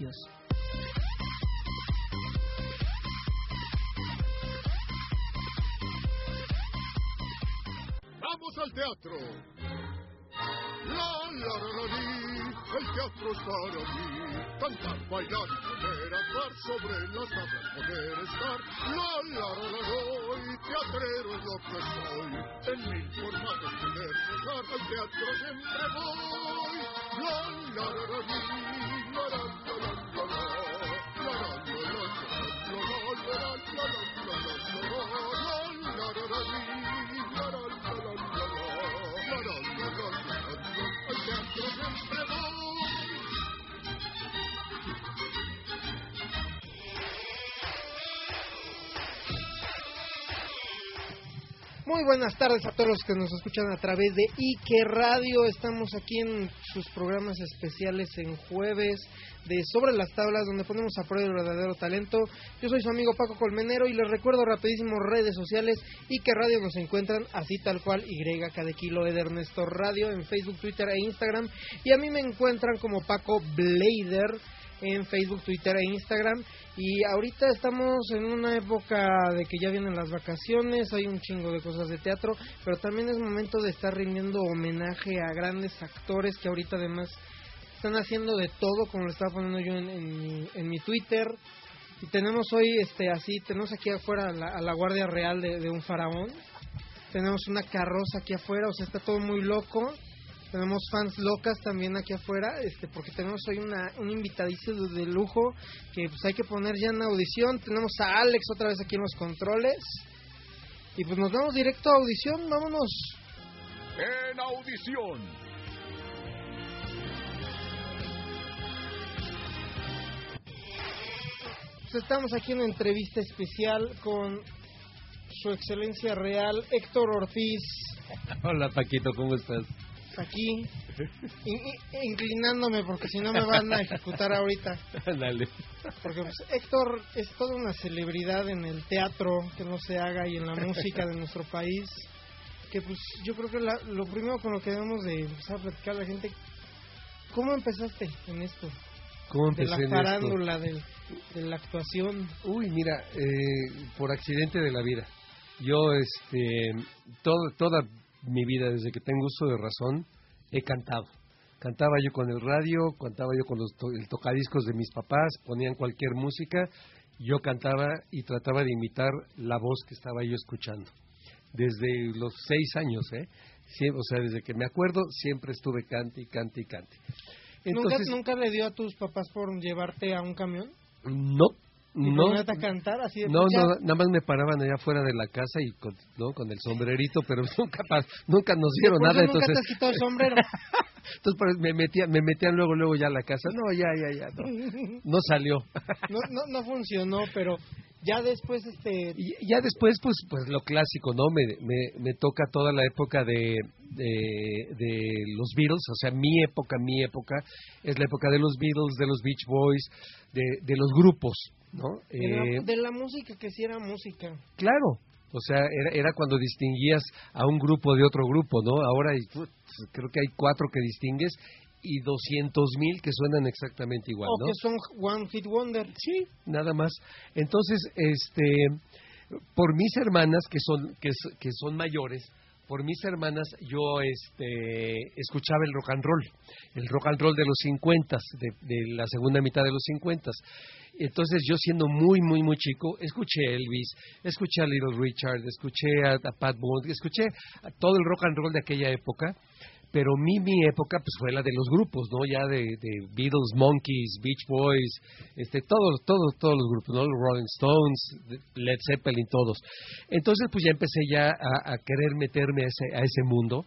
Adiós. Vamos al teatro. La, la, la, la. El teatro es para mí. Cantar, bailar y poder actuar sobre las tablas, poder estar. La, la, la, la, la, teatrero es lo que soy. En mil formatos poder gozar, al teatro siempre voy. La, la, la. La, la, Muy buenas tardes a todos los que nos escuchan a través de Ike Radio. Estamos aquí en sus programas especiales en jueves de Sobre las Tablas, donde ponemos a prueba el verdadero talento. Yo soy su amigo Paco Colmenero y les recuerdo rapidísimo redes sociales Ike Radio nos encuentran así tal cual Y cada kilo de Radio en Facebook, Twitter e Instagram. Y a mí me encuentran como Paco Blader en Facebook, Twitter e Instagram. Y ahorita estamos en una época de que ya vienen las vacaciones, hay un chingo de cosas de teatro, pero también es momento de estar rindiendo homenaje a grandes actores que ahorita además están haciendo de todo, como lo estaba poniendo yo en, mi, en mi Twitter. Y tenemos hoy, este, así, tenemos aquí afuera a la, a la Guardia Real de un faraón. Tenemos una carroza aquí afuera, o sea, está todo muy loco. Tenemos fans locas también aquí afuera, este, porque tenemos hoy una, un invitadizo de, de lujo que pues hay que poner ya en audición. Tenemos a Alex otra vez aquí en los controles. Y pues nos vamos directo a audición, vámonos. En audición. Pues estamos aquí en una entrevista especial con su excelencia real, Héctor Ortiz, Hola Paquito, ¿cómo estás? Aquí, in- in- inclinándome porque si no me van a ejecutar ahorita. Dale. Porque pues, Héctor es toda una celebridad en el teatro que no se haga y en la música de nuestro país. Que pues yo creo que la- lo primero con lo que debemos de empezar a platicar a la gente, ¿cómo empezaste en esto? ¿Cómo De la farándula, del- de, la actuación. Uy, mira, eh, por accidente de la vida. Yo, este, todo, toda mi vida, desde que tengo uso de razón, he cantado. Cantaba yo con el radio, cantaba yo con los to- el tocadiscos de mis papás, ponían cualquier música, yo cantaba y trataba de imitar la voz que estaba yo escuchando. Desde los seis años, ¿eh? O sea, desde que me acuerdo, siempre estuve cante y cante y cante. Entonces, ¿Nunca, ¿Nunca le dio a tus papás por llevarte a un camión? no, ¿Y no, ponerte a cantar así de no, no, nada más me paraban allá afuera de la casa y con, ¿no? con el sombrerito, pero nunca nunca nos dieron nada, nunca entonces, te has quitado el sombrero. entonces me metían, me metían luego, luego ya a la casa, no, ya, ya, ya, no, no salió. no, no, no funcionó, pero ya después, este, Y ya después, pues, pues lo clásico, ¿no? Me, me, me toca toda la época de, de, de los Beatles, o sea, mi época, mi época, es la época de los Beatles, de los Beach Boys, de, de los grupos, ¿no? de, la, Eh, de la música que sí era música. Claro, o sea, era, era cuando distinguías a un grupo de otro grupo, ¿no? Ahora hay, creo que hay cuatro que distingues y doscientos mil que suenan exactamente igual, o ¿no? que son One Hit Wonder. Sí, nada más. Entonces, este, por mis hermanas que son que son mayores, por mis hermanas yo este escuchaba el rock and roll, el rock and roll de los 50, de, de la segunda mitad de los 50. Entonces yo siendo muy, muy, muy chico, escuché a Elvis, escuché a Little Richard, escuché a, Pat Boone, escuché a todo el rock and roll de aquella época, pero mi, mi época pues fue la de los grupos, ¿no? Ya de, Beatles, Monkeys, Beach Boys, este, todos, todos, todos los grupos, ¿no? Rolling Stones, Led Zeppelin, todos. Entonces pues ya empecé ya a, a querer meterme a ese, a ese mundo.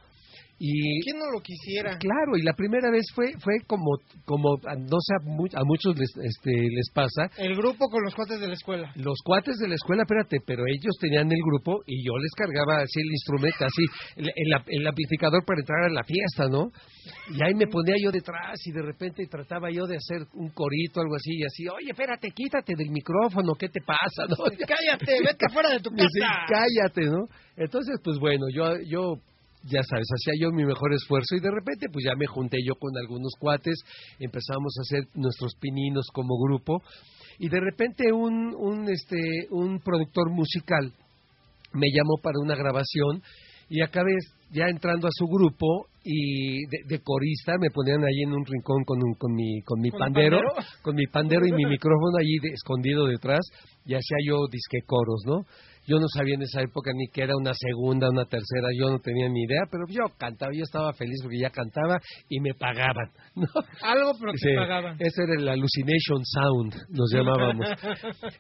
Y ¿Quién no lo quisiera? Claro, y la primera vez fue fue como como no sé a, mu- a muchos les este les pasa El grupo con los cuates de la escuela. los cuates de la escuela, espérate, pero ellos tenían el grupo y yo les cargaba así el instrumento, así el, el el amplificador para entrar a la fiesta, ¿no? Y ahí me ponía yo detrás y de repente trataba yo de hacer un corito, algo así, y así, oye, espérate, quítate del micrófono, ¿qué te pasa? ¿no? Cállate, vete fuera de tu casa. cállate, ¿no? Entonces, pues bueno, yo, yo ya sabes, hacía yo mi mejor esfuerzo y de repente pues ya me junté yo con algunos cuates, empezamos a hacer nuestros pininos como grupo y de repente un, un, este, un productor musical me llamó para una grabación y acabé ya entrando a su grupo y de, corista me ponían ahí en un rincón con, un, con mi, con mi pandero, con mi pandero y mi micrófono allí escondido detrás y hacía yo disque coros, ¿no? Yo no sabía en esa época ni que era una segunda, una tercera, yo no tenía ni idea, pero yo cantaba, yo estaba feliz porque ya cantaba y me pagaban, ¿no? Algo, pero que pagaban. Ese era el Hallucination Sound, nos llamábamos.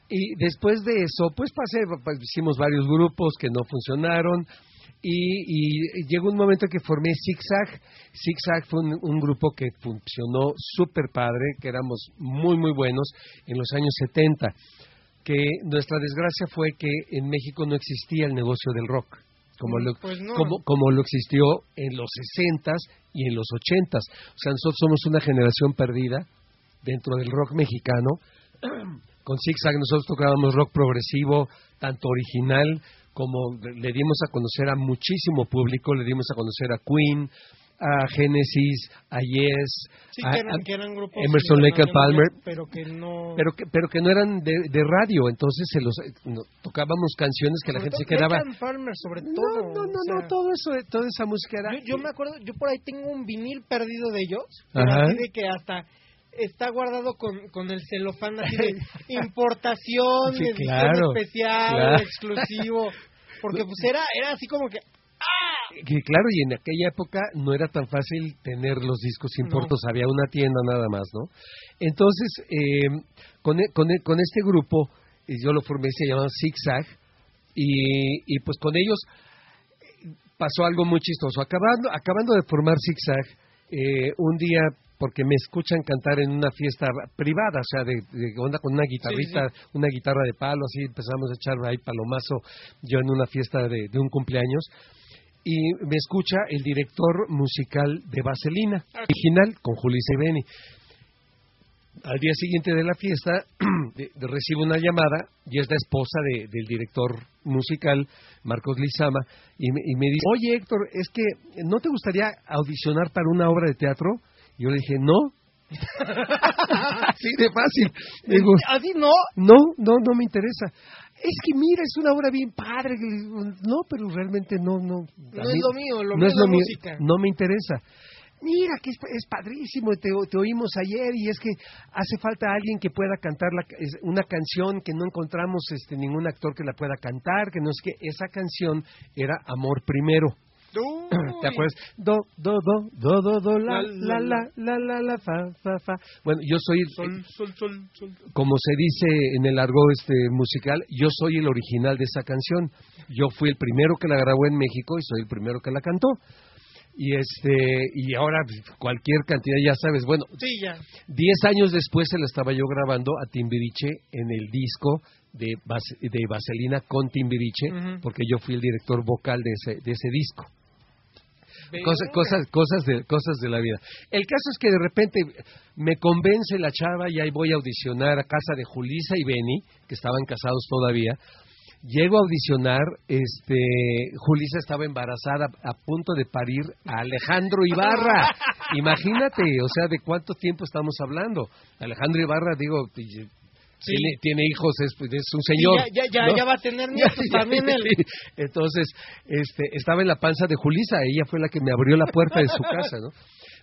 y después de eso, pues pasé, pues, hicimos varios grupos que no funcionaron, y, llegó un momento que formé Zigzag. Zigzag fue un, grupo que funcionó súper padre, que éramos muy, muy buenos en los años 70. Que nuestra desgracia fue que en México no existía el negocio del rock. Como lo, pues como, como lo existió en los 60s y en los 80s. O sea, nosotros somos una generación perdida dentro del rock mexicano. Con Zigzag nosotros tocábamos rock progresivo, tanto original como le dimos a conocer a muchísimo público, le dimos a conocer a Queen, a Genesis, a Yes, a, Emerson Lake Palmer, pero que no, pero que, pero que no eran de, radio, entonces se los tocábamos canciones que la gente se quedaba. Palmer, sobre todo. No, no, no, no, todo eso, toda esa música era. Yo, me acuerdo, yo por ahí tengo un vinil perdido de ellos, así de que hasta está guardado con, con el celofán así de importación, edición especial, exclusivo, porque pues era, era así como que ¡ah! Que claro, y en aquella época no era tan fácil tener los discos importos, había una tienda nada más, ¿no? Entonces, eh, con, e, con, e, con este grupo, yo lo formé, se llamaba Zigzag, y, y pues con ellos pasó algo muy chistoso. Acabando, acabando de formar Zigzag, eh, un día porque me escuchan cantar en una fiesta privada, o sea, de, onda con una guitarrita, una guitarra de palo, así empezamos a echar ahí palomazo yo en una fiesta de, un cumpleaños. Y me escucha el director musical de Vaselina, original, con Julissa y Beni. Al día siguiente de la fiesta recibo una llamada y es la esposa del director musical, Marcos Lizama, y y me dice, oye Héctor, es que ¿no te gustaría audicionar para una obra de teatro? Yo le dije, no. Así de fácil. Digo, ¿Así no? No, no, no me interesa. Es que mira, es una obra bien padre. No, pero realmente no, no. No es lo mío, lo mío es la música. No me interesa. Mira, que es, es padrísimo, te, te, oímos ayer y es que hace falta alguien que pueda cantar la, una canción que no encontramos este, ningún actor que la pueda cantar, que no es que esa canción era Amor Primero. ¿Te acuerdas? Do, do, do, do, do, do, la, la, la, la, la, la, fa, fa, fa. Bueno, yo soy, sol, sol, sol, sol. como se dice en el argot este musical, yo soy el original de esa canción. Yo fui el primero que la grabó en México y soy el primero que la cantó. Y este y ahora cualquier cantidad, ya sabes, bueno, sí, ya. diez años después se la estaba yo grabando a Timbiriche en el disco de, de Vaselina con Timbiriche, porque yo fui el director vocal de ese, de ese disco. Cosas, cosas, cosas, de, cosas de la vida. El caso es que de repente me convence la chava y ahí voy a audicionar a casa de Julisa y Benny, que estaban casados todavía. Llego a audicionar, este, Julisa estaba embarazada a punto de parir a Alejandro Ibarra. Imagínate, o sea, de cuánto tiempo estamos hablando. Alejandro Ibarra, digo, tiene, hijos, es, un señor. ya, ya, ya, va a tener nietos también él. Entonces, este, estaba en la panza de Julisa, ella fue la que me abrió la puerta de su casa, ¿no?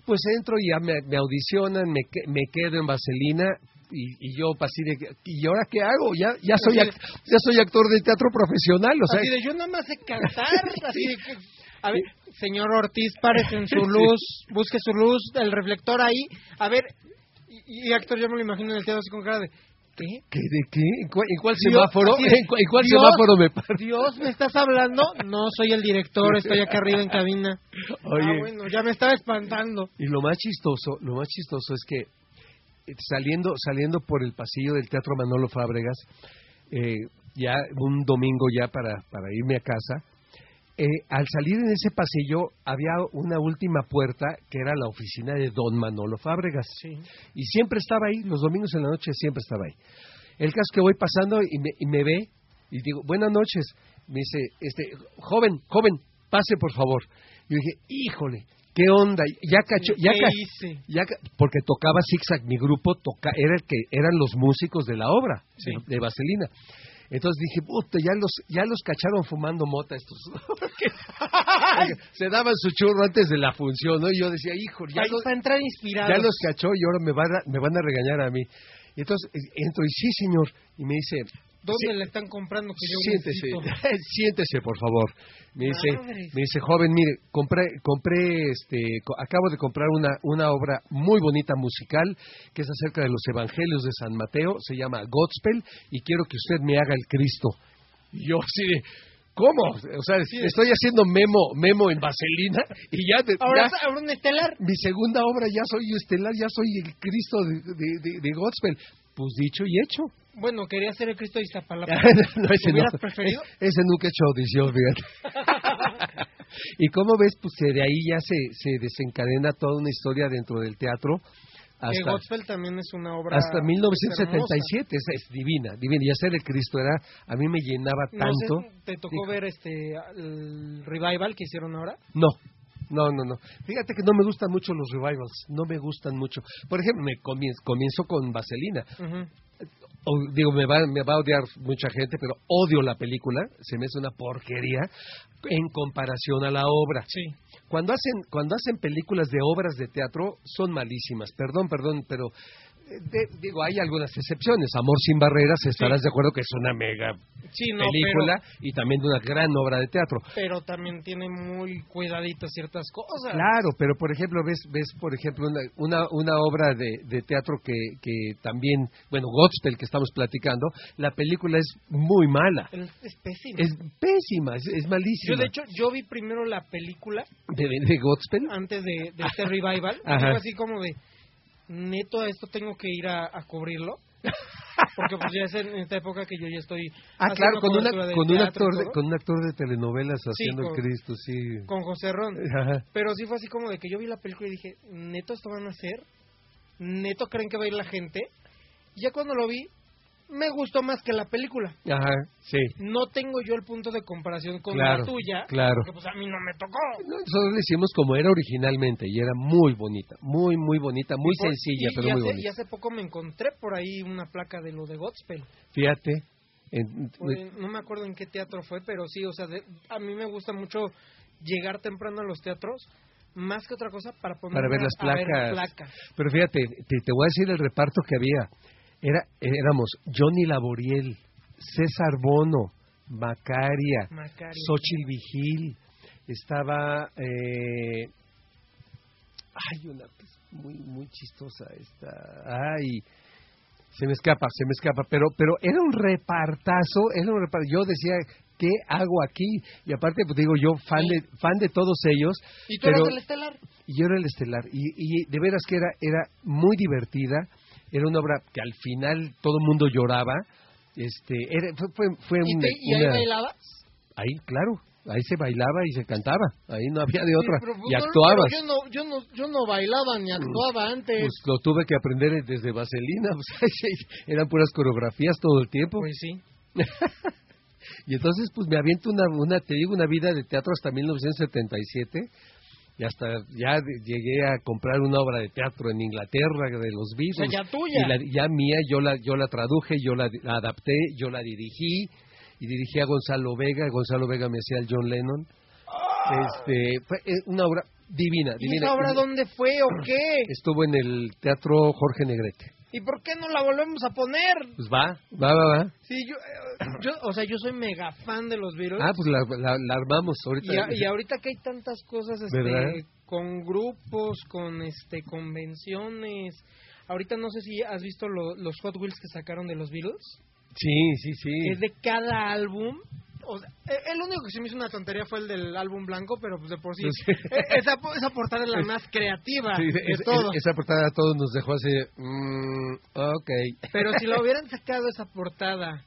Pues entro y ya me, audicionan, me, me quedo en Vaselina, y, yo así de y ahora qué hago ya ya soy ya soy actor de teatro profesional o sea así de yo nada más sé cantar así de a ver señor Ortiz párese en su luz busque su luz el reflector ahí. A ver y, y actor yo me lo imagino en el teatro así con cara de ¿Qué? ¿De qué? ¿En cuál, semáforo? ¿En cuál, semáforo me Dios, ¿me estás hablando? No, soy el director, estoy acá arriba en cabina. Oye. Ah, bueno, ya me estaba espantando. Y lo más chistoso, lo más chistoso es que eh, saliendo saliendo por el pasillo del Teatro Manolo Fábregas, eh, ya un domingo ya para, para irme a casa, eh, al salir en ese pasillo había una última puerta que era la oficina de don Manolo Fábregas. Y siempre estaba ahí, los domingos en la noche siempre estaba ahí. El caso es que voy pasando y me, y me ve y digo, buenas noches. Me dice, este, joven, joven, pase por favor. Yo dije, híjole, ¿qué onda? Ya cachó, ya, ¿Qué ca- ya ca- porque tocaba Zigzag, mi grupo toca, era el que eran los músicos de la obra Sí. de, de Vaselina. Entonces dije, puta, ya los, ya los cacharon fumando mota estos. Se daban su churro antes de la función, ¿no? Y yo decía, hijo, ya, los, para entrar ya los cachó y ahora me van, a, me van a regañar a mí. Y entonces eh, entro y sí, señor. Y me dice, ¿Dónde sí, le están comprando que yo siéntese, siéntese, por favor. Me dice, me dice, joven, mire, compré, compré, este, co- acabo de comprar una, una obra muy bonita musical que es acerca de los evangelios de San Mateo, se llama Godspell, y quiero que usted me haga el Cristo. Y yo de, ¿cómo? O sea, estoy haciendo memo, memo en vaselina y ya, de- Ahora, ya ahora un estelar. mi segunda obra ya soy estelar, ya soy el Cristo de, de, de- de Godspell. Pues dicho y hecho. Bueno, quería ser el Cristo de Iztapalapa. no, ese ¿Hubieras no. preferido? Ese nunca he hecho audición, fíjate. y como ves, pues de ahí ya se, se desencadena toda una historia dentro del teatro que hasta, Gospel también es una obra hasta pues, 1977. Es, es divina, divina. Y hacer el Cristo era, a mí me llenaba hermosa. No tanto. sé, ¿Te tocó ver este el revival que hicieron ahora? No, no, no, no. Fíjate que no me gustan mucho los revivals, no me gustan mucho. Por ejemplo, me comienzo, comienzo con Vaselina. Ujú. O, digo, me va, me va a odiar mucha gente, pero odio la película, se me hace una porquería en comparación a la obra. Sí. Cuando hacen, cuando hacen películas de obras de teatro, son malísimas. Perdón, perdón, pero de- digo, hay algunas excepciones. Amor sin barreras, estarás Sí. de acuerdo que es una mega Sí, no, película y también una gran obra de teatro. pero, pero también tiene muy cuidaditas ciertas cosas. Claro, pero por ejemplo, ves, ves por ejemplo, una, una, una obra de, de teatro que, que también, bueno, Godspell que estamos platicando, la película es muy mala. Es, es pésimo. Es pésima, es, es malísima. Yo, de hecho, yo vi primero la película ¿De, de Godspell? antes de, de este revival. Ajá. así como de, neto, a esto tengo que ir a, a cubrirlo. Porque pues ya es en esta época que yo ya estoy Ah, claro, con, una, con, un teatro actor de, con un actor de telenovelas haciendo con- el Cristo, sí. con José Ron. Ajá. Pero sí fue así como de que yo vi la película y dije, neto esto van a hacer, neto creen que va a ir la gente. Y ya cuando lo vi, me gustó más que la película. Ajá, sí. No tengo yo el punto de comparación con Claro, la tuya, claro. porque pues a mí no me tocó. Nosotros le hicimos como era originalmente y era muy bonita, muy, muy bonita, muy por- sencilla, y- pero y muy hace, bonita. Y hace poco me encontré por ahí una placa de lo de Godspell. Fíjate. en- no me acuerdo en qué teatro fue, pero sí, o sea, de- a mí me gusta mucho llegar temprano a los teatros, más que otra cosa, para poner para ver las placas. placas. Pero fíjate, te, te voy a decir el reparto que había. Era, éramos Johnny Laboriel, César Bono, Macaria, Macario. Xochitl Vigil, estaba... Eh, ay, una que es muy, muy chistosa esta... Ay, se me escapa, se me escapa, pero, pero era un repartazo, era un repartazo. Yo decía, ¿qué hago aquí? Y aparte, pues digo, yo fan de, fan de todos ellos, ¿Y tú pero eras el estelar? y yo era el estelar. Y, y de veras que era, era muy divertida, era una obra que al final todo el mundo lloraba. Este, era, fue, fue, fue ¿Y, una, te- y ahí una- bailabas? ahí, claro, ahí se bailaba y se cantaba, ahí no había de Sí, otra, pero, pues, y no, actuabas. pero Yo no, yo, no, yo no bailaba ni actuaba antes. Pues lo tuve que aprender desde Vaselina, pues, eran puras coreografías todo el tiempo. Pues sí. Y entonces, pues me aviento una, una, te digo, una vida de teatro hasta 1977. Y hasta ya llegué a comprar una obra de teatro en Inglaterra de los O Beatles. sea, ya tuya. Y la, ya mía, yo la, yo la traduje, yo la, la adapté, yo la dirigí. Y dirigí a Gonzalo Vega. Gonzalo Vega me hacía el John Lennon. Este, fue eh, una obra divina, ¿Y divina. esa obra dónde fue o qué? Estuvo en el Teatro Jorge Negrete. ¿Y por qué no la volvemos a poner? Pues va, va, va, va. Sí, yo, eh, yo o sea, yo soy mega fan de los Beatles. Ah, pues la, la, la armamos ahorita. y, a- y ahorita que hay tantas cosas este, ¿Verdad? con grupos, con este convenciones. Ahorita no sé si has visto lo- los Hot Wheels que sacaron de los Beatles. Sí, sí, sí. Es de cada álbum. O sea, e- el único que se me hizo una tontería fue el del álbum blanco, pero pues de por sí, Pues sí. e- esa, esa portada es la más creativa Sí, de es- todo. es- esa portada a todos nos dejó así, mm, ok. Pero si lo hubieran sacado esa portada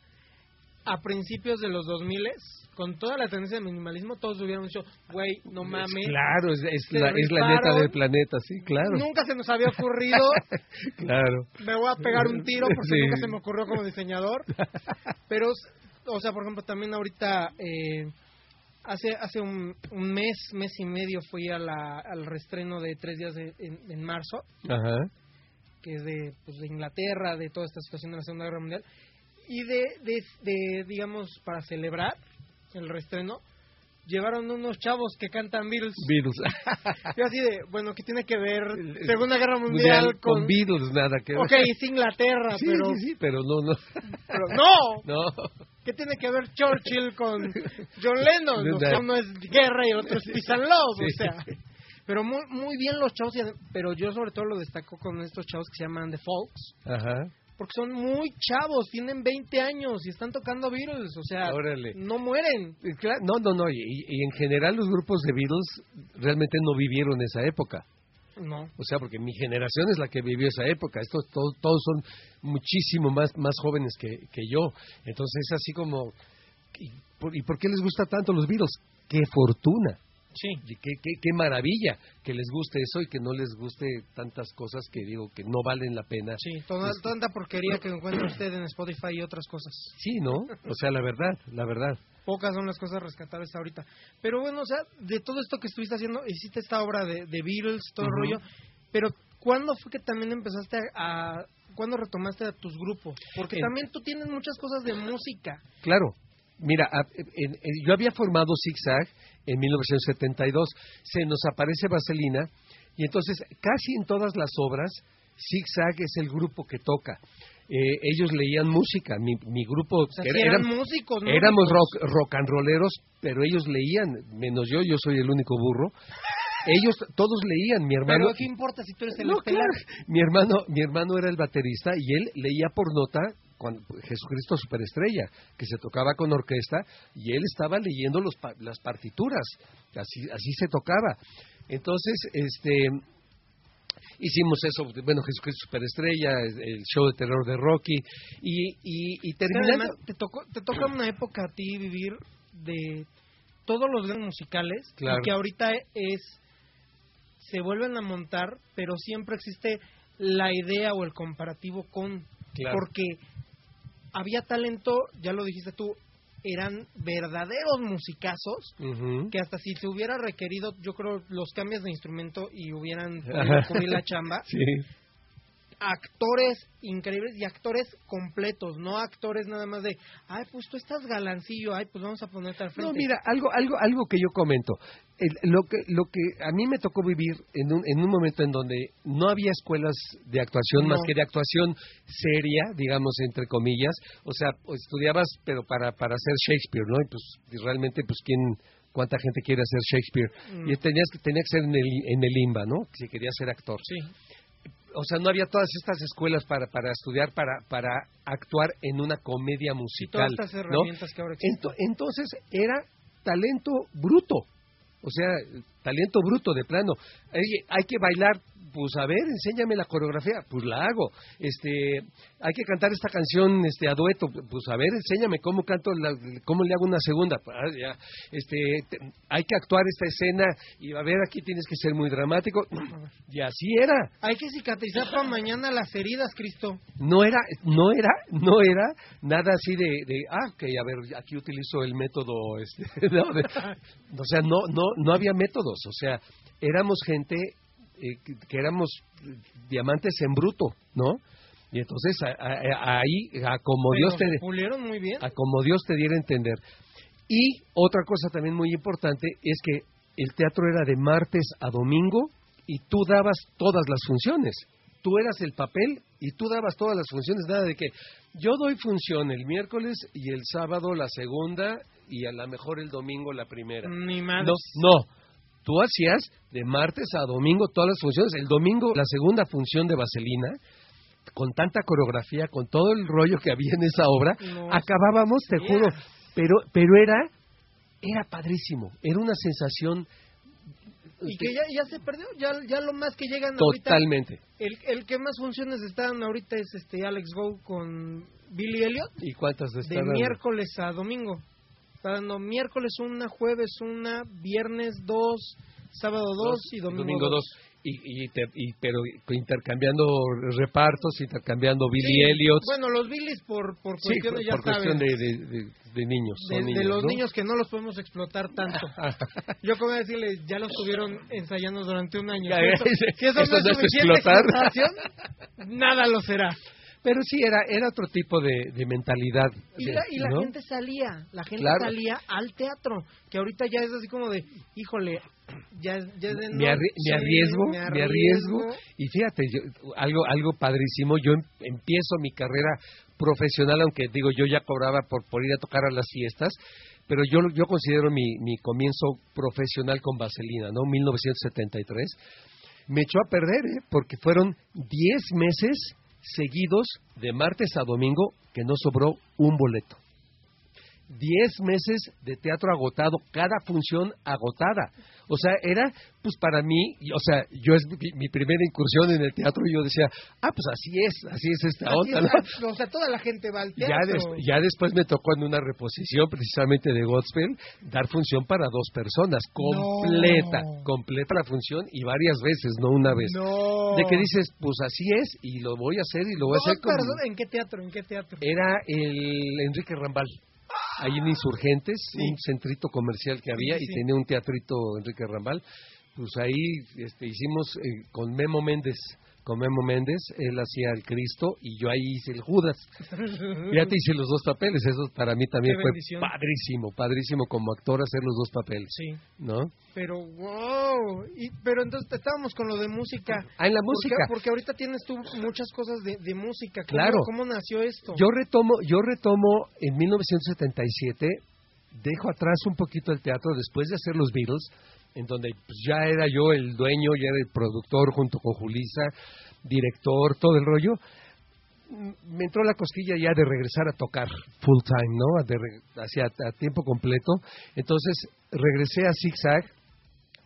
a principios de los 2000 con toda la tendencia de minimalismo, todos hubieran dicho, güey, no mames. Claro, es, la, es la neta del planeta, sí, claro. Nunca se nos había ocurrido, Claro. me voy a pegar un tiro porque Sí. nunca se me ocurrió como diseñador. Pero, o sea, por ejemplo, también ahorita, eh, Hace hace un, un mes, mes y medio fui a la, al restreno de tres días de- en, en marzo, Ajá. que es de, pues, de Inglaterra, de toda esta situación de la Segunda Guerra Mundial, y de, de, de, digamos, para celebrar el restreno, llevaron unos chavos que cantan Beatles. Beatles. Yo así de, bueno, ¿qué tiene que ver Segunda Guerra Mundial, Mundial con Beatles, nada que ver. Ok, es Inglaterra, Sí, pero, sí, sí, pero no, no. pero no. No. ¿Qué tiene que ver Churchill con John Lennon? O sea, No. uno es guerra y el otro es peace and love, Sí. o sea. Pero muy, muy bien los chavos, pero yo sobre todo lo destaco con estos chavos que se llaman The Folks, Ajá. Porque son muy chavos, tienen 20 años y están tocando Beatles, o sea, Órale. no mueren. Claro, No, no, no. Y, y en general los grupos de Beatles realmente no vivieron esa época. No. O sea, porque mi generación es la que vivió esa época. Estos todos, todos son muchísimo más, más jóvenes que, que yo. Entonces es así como... ¿y por, ¿Y por qué les gusta tanto los Beatles? ¡Qué fortuna! Sí. Y qué, qué, qué maravilla que les guste eso y que no les guste tantas cosas que digo que no valen la pena. Sí, toda, Este- tanta porquería que encuentra usted en Spotify y otras cosas. Sí, ¿no? O sea, la verdad, la verdad. Pocas son las cosas rescatables ahorita. Pero bueno, o sea, de todo esto que estuviste haciendo, hiciste esta obra de, de Beatles, todo el rollo. Pero, ¿cuándo fue que también empezaste a. a- ¿Cuándo retomaste a tus grupos? Porque En- también tú tienes muchas cosas de música. Claro. Mira, yo había formado Zigzag en 1972. Se nos aparece Vaselina y entonces casi en todas las obras Zigzag es el grupo que toca. Eh, ellos leían música. Mi, mi grupo O sea, era- eran eran- músicos, ¿no? éramos rock, rock and rolleros, pero ellos leían, menos yo, yo soy el único burro. Ellos todos leían, mi hermano. Pero ¿qué importa si tú eres el No, claro. Mi hermano, mi hermano era el baterista y él leía por nota cuando, Jesucristo Superestrella, que se tocaba con orquesta, y él estaba leyendo los, las partituras, así, así se tocaba. Entonces, este, hicimos eso, bueno, Jesucristo Superestrella, el show de terror de Rocky, y, y, y terminando... además, te, tocó, te toca una época a ti vivir de todos los grandes musicales Claro. y que ahorita es se vuelven a montar, pero siempre existe la idea o el comparativo con Claro. porque había talento, ya lo dijiste tú, eran verdaderos musicazos que hasta si se hubiera requerido, yo creo, los cambios de instrumento y hubieran cubrir la chamba, Sí, actores increíbles y actores completos, no actores nada más de, ay, pues tú estás galancillo, ay, pues vamos a ponerte al frente. No, mira, algo, algo, algo que yo comento. El- lo que, lo que a mí me tocó vivir en un, en un momento en donde no había escuelas de actuación No. más que de actuación seria, digamos entre comillas. O sea, pues, estudiabas, pero para para hacer Shakespeare, ¿no? Y pues realmente, pues quién, cuánta gente quiere hacer Shakespeare. Mm. Y tenías que tenía que ser en el en el IMBA, ¿no? Si querías ser actor. Sí, O sea, no había todas estas escuelas para para estudiar para para actuar en una comedia musical, todas estas ¿no? herramientas que ahora existen. Ento- entonces era talento bruto, o sea, talento bruto de plano. Oye, hay que bailar, pues a ver, enséñame la coreografía, pues la hago. Este, hay que cantar esta canción este a dueto, pues a ver, enséñame cómo canto, la- cómo le hago una segunda. Ah, ya. Este, te- hay que actuar esta escena y a ver, aquí tienes que ser muy dramático. Y así era. Hay que cicatrizar para mañana las heridas, Cristo. No era, no era, no era nada así de, de ah, ok, a ver, aquí utilizo el método, este, no, de- o sea, no, no, no había métodos, o sea, éramos gente eh, que, éramos diamantes en bruto, ¿no? Y entonces a- a- a- ahí, a como Pero Dios te, pulieron muy bien. a como Dios te diera a entender. Y otra cosa también muy importante es que el teatro era de martes a domingo y tú dabas todas las funciones. Tú eras el papel y tú dabas todas las funciones, nada de que yo doy función el miércoles y el sábado la segunda y a lo mejor el domingo la primera. Ni más. No, no. Tú hacías de martes a domingo todas las funciones. El domingo la segunda función de Vaselina, con tanta coreografía, con todo el rollo que había en esa obra, No, acabábamos, te yeah. juro, pero pero era era padrísimo, era una sensación Y que ya, ya se perdió, ya, ya lo más que llegan totalmente. ahorita. El, el que más funciones están ahorita es este Alex Go con Billy Elliot. ¿Y cuántas de De miércoles a domingo. Está dando miércoles una, jueves una, viernes dos, sábado dos, y domingo, dos. y, y, te- y- pero intercambiando repartos, intercambiando Billy Elliot. Bueno, los Billys por, por Sí, cuestiones, por, ya por cuestión sabes, de, de, de- de niños. de, los ¿no? niños que no los podemos explotar tanto. Yo como decirle, ya los tuvieron ensayando durante un año. Ya, Si eso, si eso eso no es suficiente explotar. nada lo será. Pero sí, era, era otro tipo de, de mentalidad. Y de- la, y la gente salía, la gente Claro. salía al teatro, que ahorita ya es así como de, híjole, ya, ya es de me, arri- me arriesgo, me me arriesgo. Y fíjate, yo- algo, algo padrísimo, yo em- empiezo mi carrera profesional, aunque digo, yo ya cobraba por, por ir a tocar a las fiestas, pero yo, yo considero mi, mi comienzo profesional con Vaselina, ¿no? 1973. Me echó a perder, ¿eh? Porque fueron 10 meses seguidos, de martes a domingo, que no sobró un boleto. 10 meses de teatro agotado, cada función agotada. O sea, era, pues para mí, o sea, yo es mi, mi primera incursión en el teatro y yo decía, ah, pues así es, así es esta Así onda, es, ¿no? O sea, toda la gente va al Ya, teatro. des- ya después me tocó en una reposición precisamente de Godspell dar función para dos personas, completa, No. completa la función y varias veces, no una vez. No. De que dices, pues así es y lo voy a hacer y lo voy a hacer perdón, ¿en qué teatro? ¿En qué teatro? Era el Enrique Rambal. Ahí en Insurgentes, Sí. un centrito comercial que había Sí, y tenía un teatrito Enrique Rambal. Pues ahí este, hicimos eh, con Memo Méndez, con Memo Méndez, él hacía el Cristo y yo ahí hice el Judas. Ya te hice los dos papeles, eso para mí también Qué fue bendición. padrísimo, padrísimo como actor hacer los dos papeles, Sí, ¿no? pero wow. Y, pero entonces estábamos con lo de música. Ah, en la Porque- música. Porque, ahorita tienes tú muchas cosas de, de música. ¿Cómo, Claro. ¿Cómo nació esto? Yo retomo, yo retomo en 1977, dejo atrás un poquito el teatro después de hacer los Beatles, en donde pues, ya era yo el dueño, ya era el productor junto con Julisa, director, todo el rollo. Mm, Me entró la cosquilla ya de regresar a tocar full time, ¿no? De hacia a tiempo completo. Entonces regresé a Zigzag,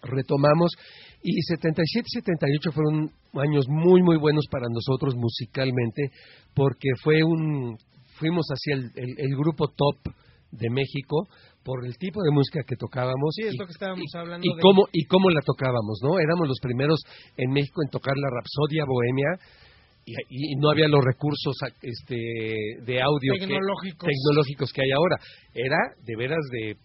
retomamos y 77 y 78 fueron años muy muy buenos para nosotros musicalmente porque fue un fuimos hacia el- el grupo top de México por el tipo de música que tocábamos Sí, es y, lo que estábamos y- hablando y de- cómo y cómo la tocábamos no éramos los primeros en México en tocar la Rapsodia Bohemia y, y no había los recursos este de audio que- Tecnológicos. tecnológicos que hay ahora era de veras de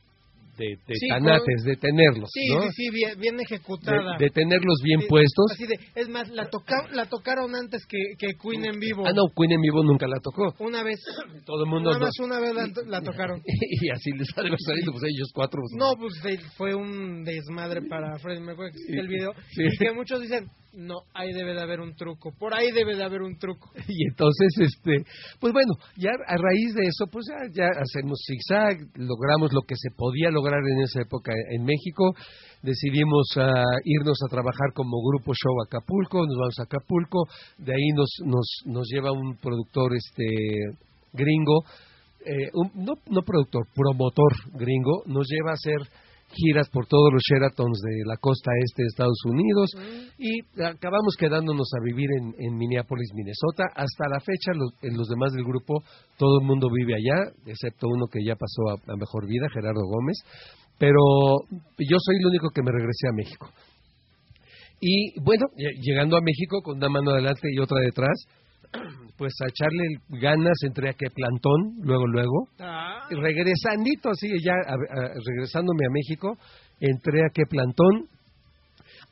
de, de Sí, tanates, de tenerlos, Sí, ¿no? sí, sí, bien, bien ejecutada. de, de tenerlos bien Sí, puestos. Así de, es más, la, toca, la tocaron antes que, que Queen en vivo. Ah, no, Queen en vivo nunca la tocó. Una vez. Todo el mundo Nada no- más una vez la, la tocaron. y así les ha salido, pues ellos cuatro. pues, No, pues fue un desmadre para Freddie Mercury, el video. Y que muchos dicen, no, ahí debe de haber un truco. Por ahí debe de haber un truco. Y entonces, este, pues bueno, ya a raíz de eso, pues ya, ya hacemos zigzag, logramos lo que se podía lograr en esa época en México, decidimos ah, irnos a trabajar como grupo show a Acapulco, nos vamos a Acapulco, de ahí nos, nos, nos lleva un productor este gringo, eh, un- no, no productor, promotor gringo, nos lleva a hacer giras por todos los Sheratons de la costa este de Estados Unidos y acabamos quedándonos a vivir en, en Minneapolis, Minnesota. Hasta la fecha, los, en los demás del grupo, todo el mundo vive allá, excepto uno que ya pasó a, a mejor vida, Gerardo Gómez. Pero yo soy el único que me regresé a México. Y bueno, lle- llegando a México con una mano adelante y otra detrás, pues a echarle ganas entre a que plantón, luego, luego. Ah, Y regresandito, así ya a- a- regresándome a México, entré a qué plantón.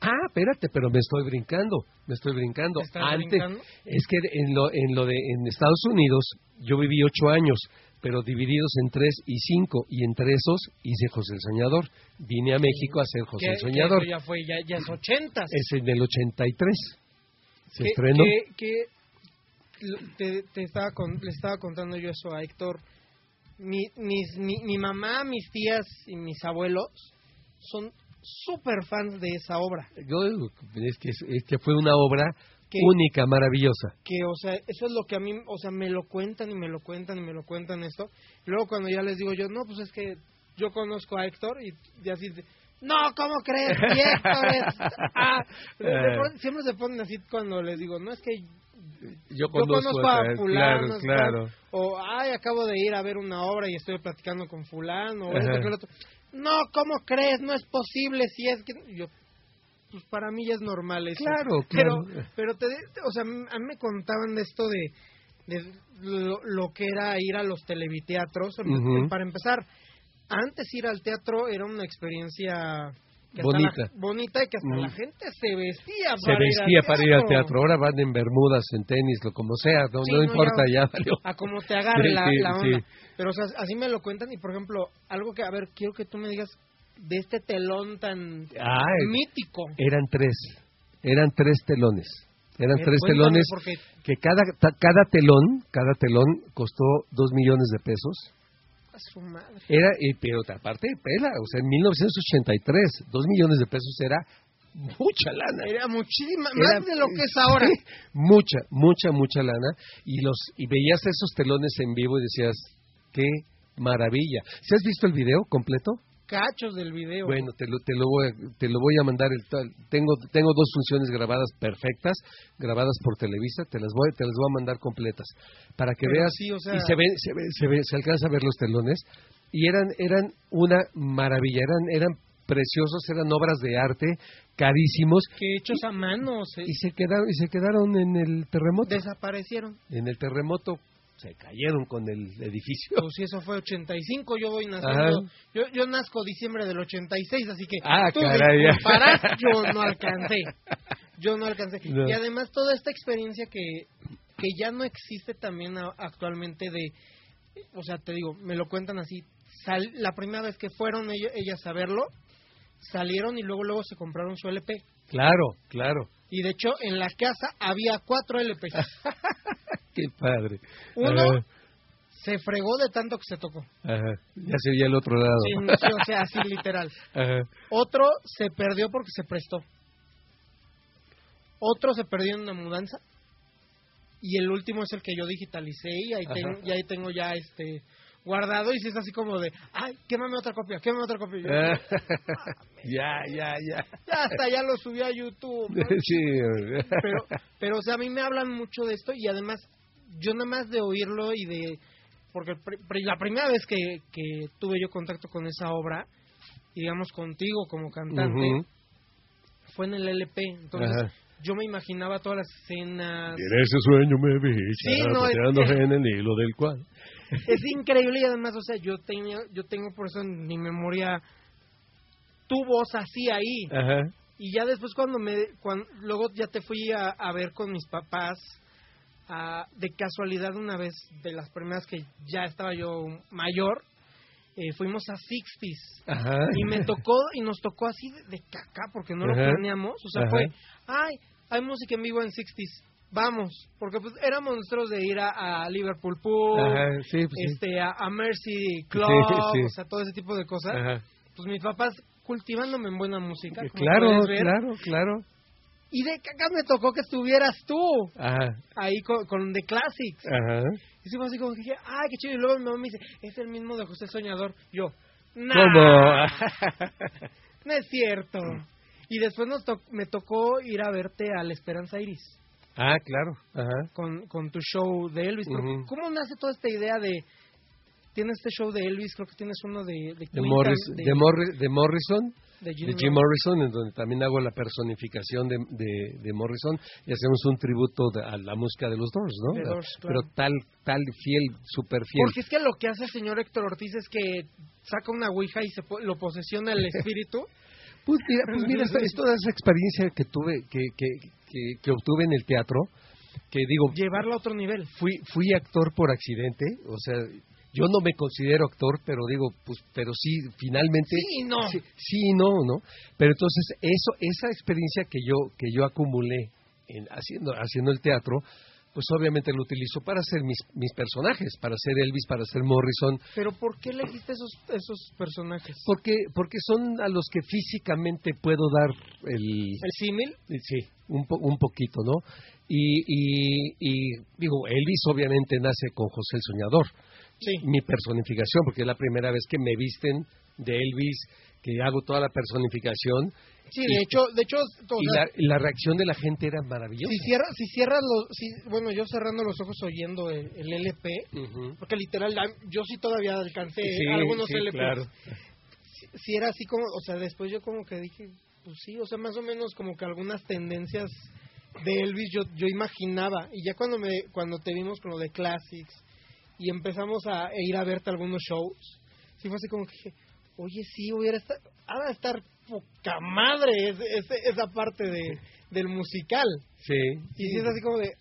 Ah, espérate, pero me estoy brincando, me estoy brincando. ¿Te estás Antes, brincando? es que en lo, en lo de en Estados Unidos yo viví ocho años, pero divididos en tres y cinco, y entre esos hice José el Soñador. Vine a México a hacer José que- el que Soñador. ya fue, ya, ya es ochentas. Es en el 83. Se que, estrenó. que- que te, te estaba con- le estaba contando yo eso a Héctor. Mi, mis, mi, mi mamá, mis tías y mis abuelos son súper fans de esa obra. Yo, es, que, es que fue una obra Que- única, maravillosa. Que, o sea, eso es lo que a mí, o sea, me lo cuentan y me lo cuentan y me lo cuentan esto. Luego cuando ya les digo yo, no, pues es que yo conozco a Héctor y, y así, no, ¿cómo crees? Y Héctor es... ah". Siempre se ponen así cuando les digo, no, es que Yo yo conozco, a fulano, claro, claro. o ay, acabo de ir a ver una obra y estoy platicando con fulano, o esto que lo otro. No, ¿cómo crees? No es posible si es que... Yo, pues para mí ya es normal eso. Claro, Pero, claro. pero te, o sea, a mí me contaban de esto de, de lo, lo que era ir a los televiteatros. Ujú. Para empezar, antes ir al teatro era una experiencia que Bonita. la- bonita y que hasta la gente se vestía Se para vestía ir al para ir al teatro. Ahora van en bermudas, en tenis, lo como sea. No, Sí, no no, importa, ya- valió. a como te agarre Sí, la, sí, la onda. Pero, o sea, así me lo cuentan y, por ejemplo, algo que, a ver, quiero que tú me digas de este telón tan Ay, mítico. eran tres. Eran tres telones. Eran Eh, tres telones Porque que cada, ta- cada telón, cada telón costó dos millones de pesos. A su madre. Era, y, pero aparte de pela, o sea, en 1983, dos millones de pesos era mucha lana. Era muchísima, Era- más de lo que es ahora. Sí, mucha, mucha, mucha lana. Y los y veías esos telones en vivo y decías, qué maravilla. ¿Si has visto el video completo? Cachos del video. Bueno, te lo, te lo, voy, a, te lo voy a mandar. El, tengo, tengo dos funciones grabadas perfectas, grabadas por Televisa. Te las voy, te las voy a mandar completas para que Pero veas. sí, o sea- Y se ve, se ve, se ve, se alcanza a ver los telones. Y eran, eran una maravilla. Eran, eran preciosos, eran obras de arte carísimos que hechos a mano se y se quedaron y se quedaron en el terremoto. desaparecieron. En el terremoto se cayeron con el edificio. Pues si eso fue 85, yo voy naciendo. Yo, yo nazco diciembre del 86, así que Ah, tú caray, disculparás, yo no alcancé. Yo no alcancé. No. Y además toda esta experiencia que, que ya no existe también a- actualmente de, o sea, te digo, me lo cuentan así, sal- la primera vez que fueron ella- ellas a verlo, salieron y luego luego se compraron su LP. Claro, claro. Y de hecho en la casa había cuatro LPs. Qué padre. Uno Ajá, se fregó de tanto que se tocó. ajá. Ya se oía el otro lado. Sí, sí, o sea, así literal. Ajá. Otro se perdió porque se prestó. Otro se perdió en una mudanza. Y el último es el que yo digitalicé y ahí, tengo, y ahí tengo ya este guardado y si es así como de, ay, quémame otra copia, quémame otra copia. Yo, Ah, ya, ya, ya. ya hasta ya lo subí a YouTube. ¿no? Sí. Pero, pero, o sea, a mí me hablan mucho de esto y además, yo nada más de oírlo y de... Porque la primera vez que, que tuve yo contacto con esa obra, digamos contigo como cantante, fue en el LP. Entonces, Ajá. yo me imaginaba todas las escenas. Y en ese sueño me vi Sí, no, es en el hilo del cual. Es increíble y además, o sea, yo tenía, yo tengo por eso en mi memoria tu voz así ahí. Ajá. Y ya después cuando me, cuando, luego ya te fui a, a ver con mis papás, a- de casualidad una vez, de las primeras que ya estaba yo mayor, eh, fuimos a Sixties. Y me tocó, y nos tocó así de, de caca, porque no lo planeamos. O sea, Ajá. fue, ay, hay música en vivo en Sixties, vamos. Porque pues éramos nosotros de ir a, a Liverpool Pool, Ajá, sí, pues sí. este, a, a Mercy Club, Sí, o sea, todo ese tipo de cosas. Ajá. Pues mis papás cultivándome en buena música. como Claro, ver. claro, claro. Y de caca me tocó que estuvieras tú Ajá. ahí con, con The Classics. Ajá. Y así como que dije, ay, qué chido. Y luego mi mamá me dice, es el mismo de José Soñador. Yo, no, ¿Cómo? no es cierto. Y después nos to- me tocó ir a verte a La Esperanza Iris ah, claro. Ajá. con, con tu show de Elvis. Ujú. ¿Cómo nace toda esta idea de... Tienes este show de Elvis, creo que tienes uno de... De, De, Queen, Morris, de, de, Morri- de Morrison, de Jim de Jim Morrison, en donde también hago la personificación de, de, de Morrison y hacemos un tributo de- a la música de los Doors, ¿no? Doors, Pero tal, tal fiel, súper fiel. Porque es que lo que hace el señor Héctor Ortiz es que saca una ouija y se po- lo posesiona el espíritu. Pues mira, pues mira, esta- es toda esa experiencia que tuve, que, que, que, que obtuve en el teatro, que digo, llevarlo a otro nivel. fui, fui actor por accidente, o sea, yo no me considero actor, pero digo, pues, pero sí, finalmente, Sí y no. sí, sí no, ¿no? Pero entonces eso, esa experiencia que yo, que yo acumulé en, haciendo, haciendo el teatro, pues obviamente lo utilizo para hacer mis, mis personajes, para hacer Elvis, para hacer Morrison, Pero ¿por qué elegiste esos, esos personajes? porque, porque son a los que físicamente puedo dar el, ¿El símil? Sí, un, po- un poquito, ¿no? Y, y, y, digo, Elvis obviamente nace con José el Soñador, Sí. mi personificación, porque es la primera vez que me visten de Elvis, que hago toda la personificación. Sí, Y- de hecho, de hecho, y la, y la reacción de la gente era maravillosa. si cierras, si cierras los, si, bueno, yo cerrando los ojos oyendo el, el LP, Ujú. porque literal, yo sí todavía alcancé Sí, algunos sí, LPs. claro. Si, si era así como, o sea, después yo como que dije, pues sí, o sea, más o menos como que algunas tendencias de Elvis yo, yo imaginaba. Y ya cuando, me, cuando te vimos con lo de Classics y empezamos a ir a verte algunos shows, sí fue así como que dije, oye, sí, hubiera estar, ha de estar poca madre ese, ese- esa parte de, del musical. Sí. Y sí es así como de...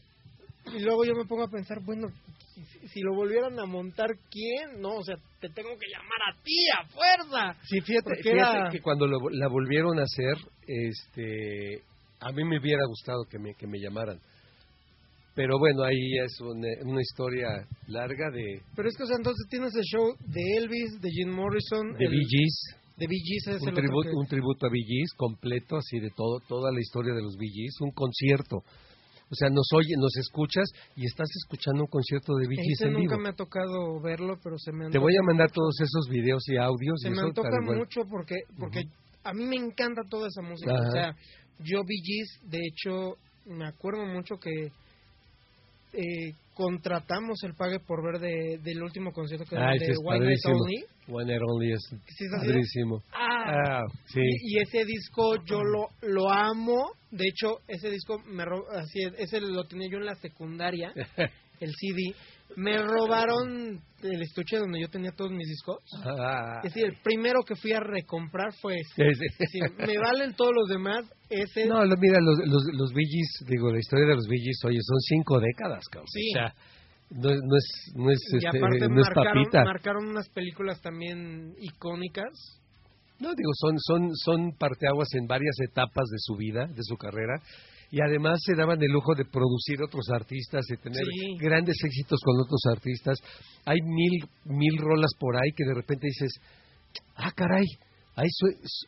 Y luego yo me pongo a pensar, bueno, si, si lo volvieran a montar, ¿quién? No, o sea, te tengo que llamar a ti, a fuerza. Sí, fíjate, fíjate era- que cuando lo- la volvieron a hacer, este, a mí me hubiera gustado que me, que me llamaran. Pero bueno, ahí es una, una historia larga de, Pero es que, o sea, entonces tienes el show de Elvis, de Jim Morrison, de el- Bee Gees, de Bee Gees, es un el tributo, que- un tributo a Bee Gees completo, así de todo, toda la historia de los Bee Gees, un concierto. O sea, nos oye, nos escuchas y estás escuchando un concierto de Bee Gees en nunca vivo. me ha tocado verlo, pero se me Te voy a mandar todos esos videos y audios. Se y me eso, antoja igual. mucho porque porque a mí me encanta toda esa música. Ajá. O sea, yo Bee Gees, de hecho, me acuerdo mucho que eh, contratamos el pague por ver de, del último concierto que Ah, era de White Night. Only. One and Only es padrísimo. Ah, Ah, sí. Y, y ese disco yo lo, lo amo. De hecho, ese disco me así es, ese lo tenía yo en la secundaria, el CD. Me robaron el estuche donde yo tenía todos mis discos. Ah, Es decir, el primero que fui a recomprar fue ese. ese. Es decir, me valen todos los demás. Ese No, lo- mira, los, los, los Gees, digo, la historia de los Gees, oye, son cinco décadas, cabrón. Sí. O sea, no, es- no es, no es, y este, aparte no es marcaron, papita. marcaron unas películas también icónicas. No, digo, son, son, son parteaguas en varias etapas de su vida, de su carrera, y además se daban el lujo de producir otros artistas y tener Sí. grandes éxitos con otros artistas. Hay mil, mil rolas por ahí que de repente dices, ah, caray, ahí sue- su-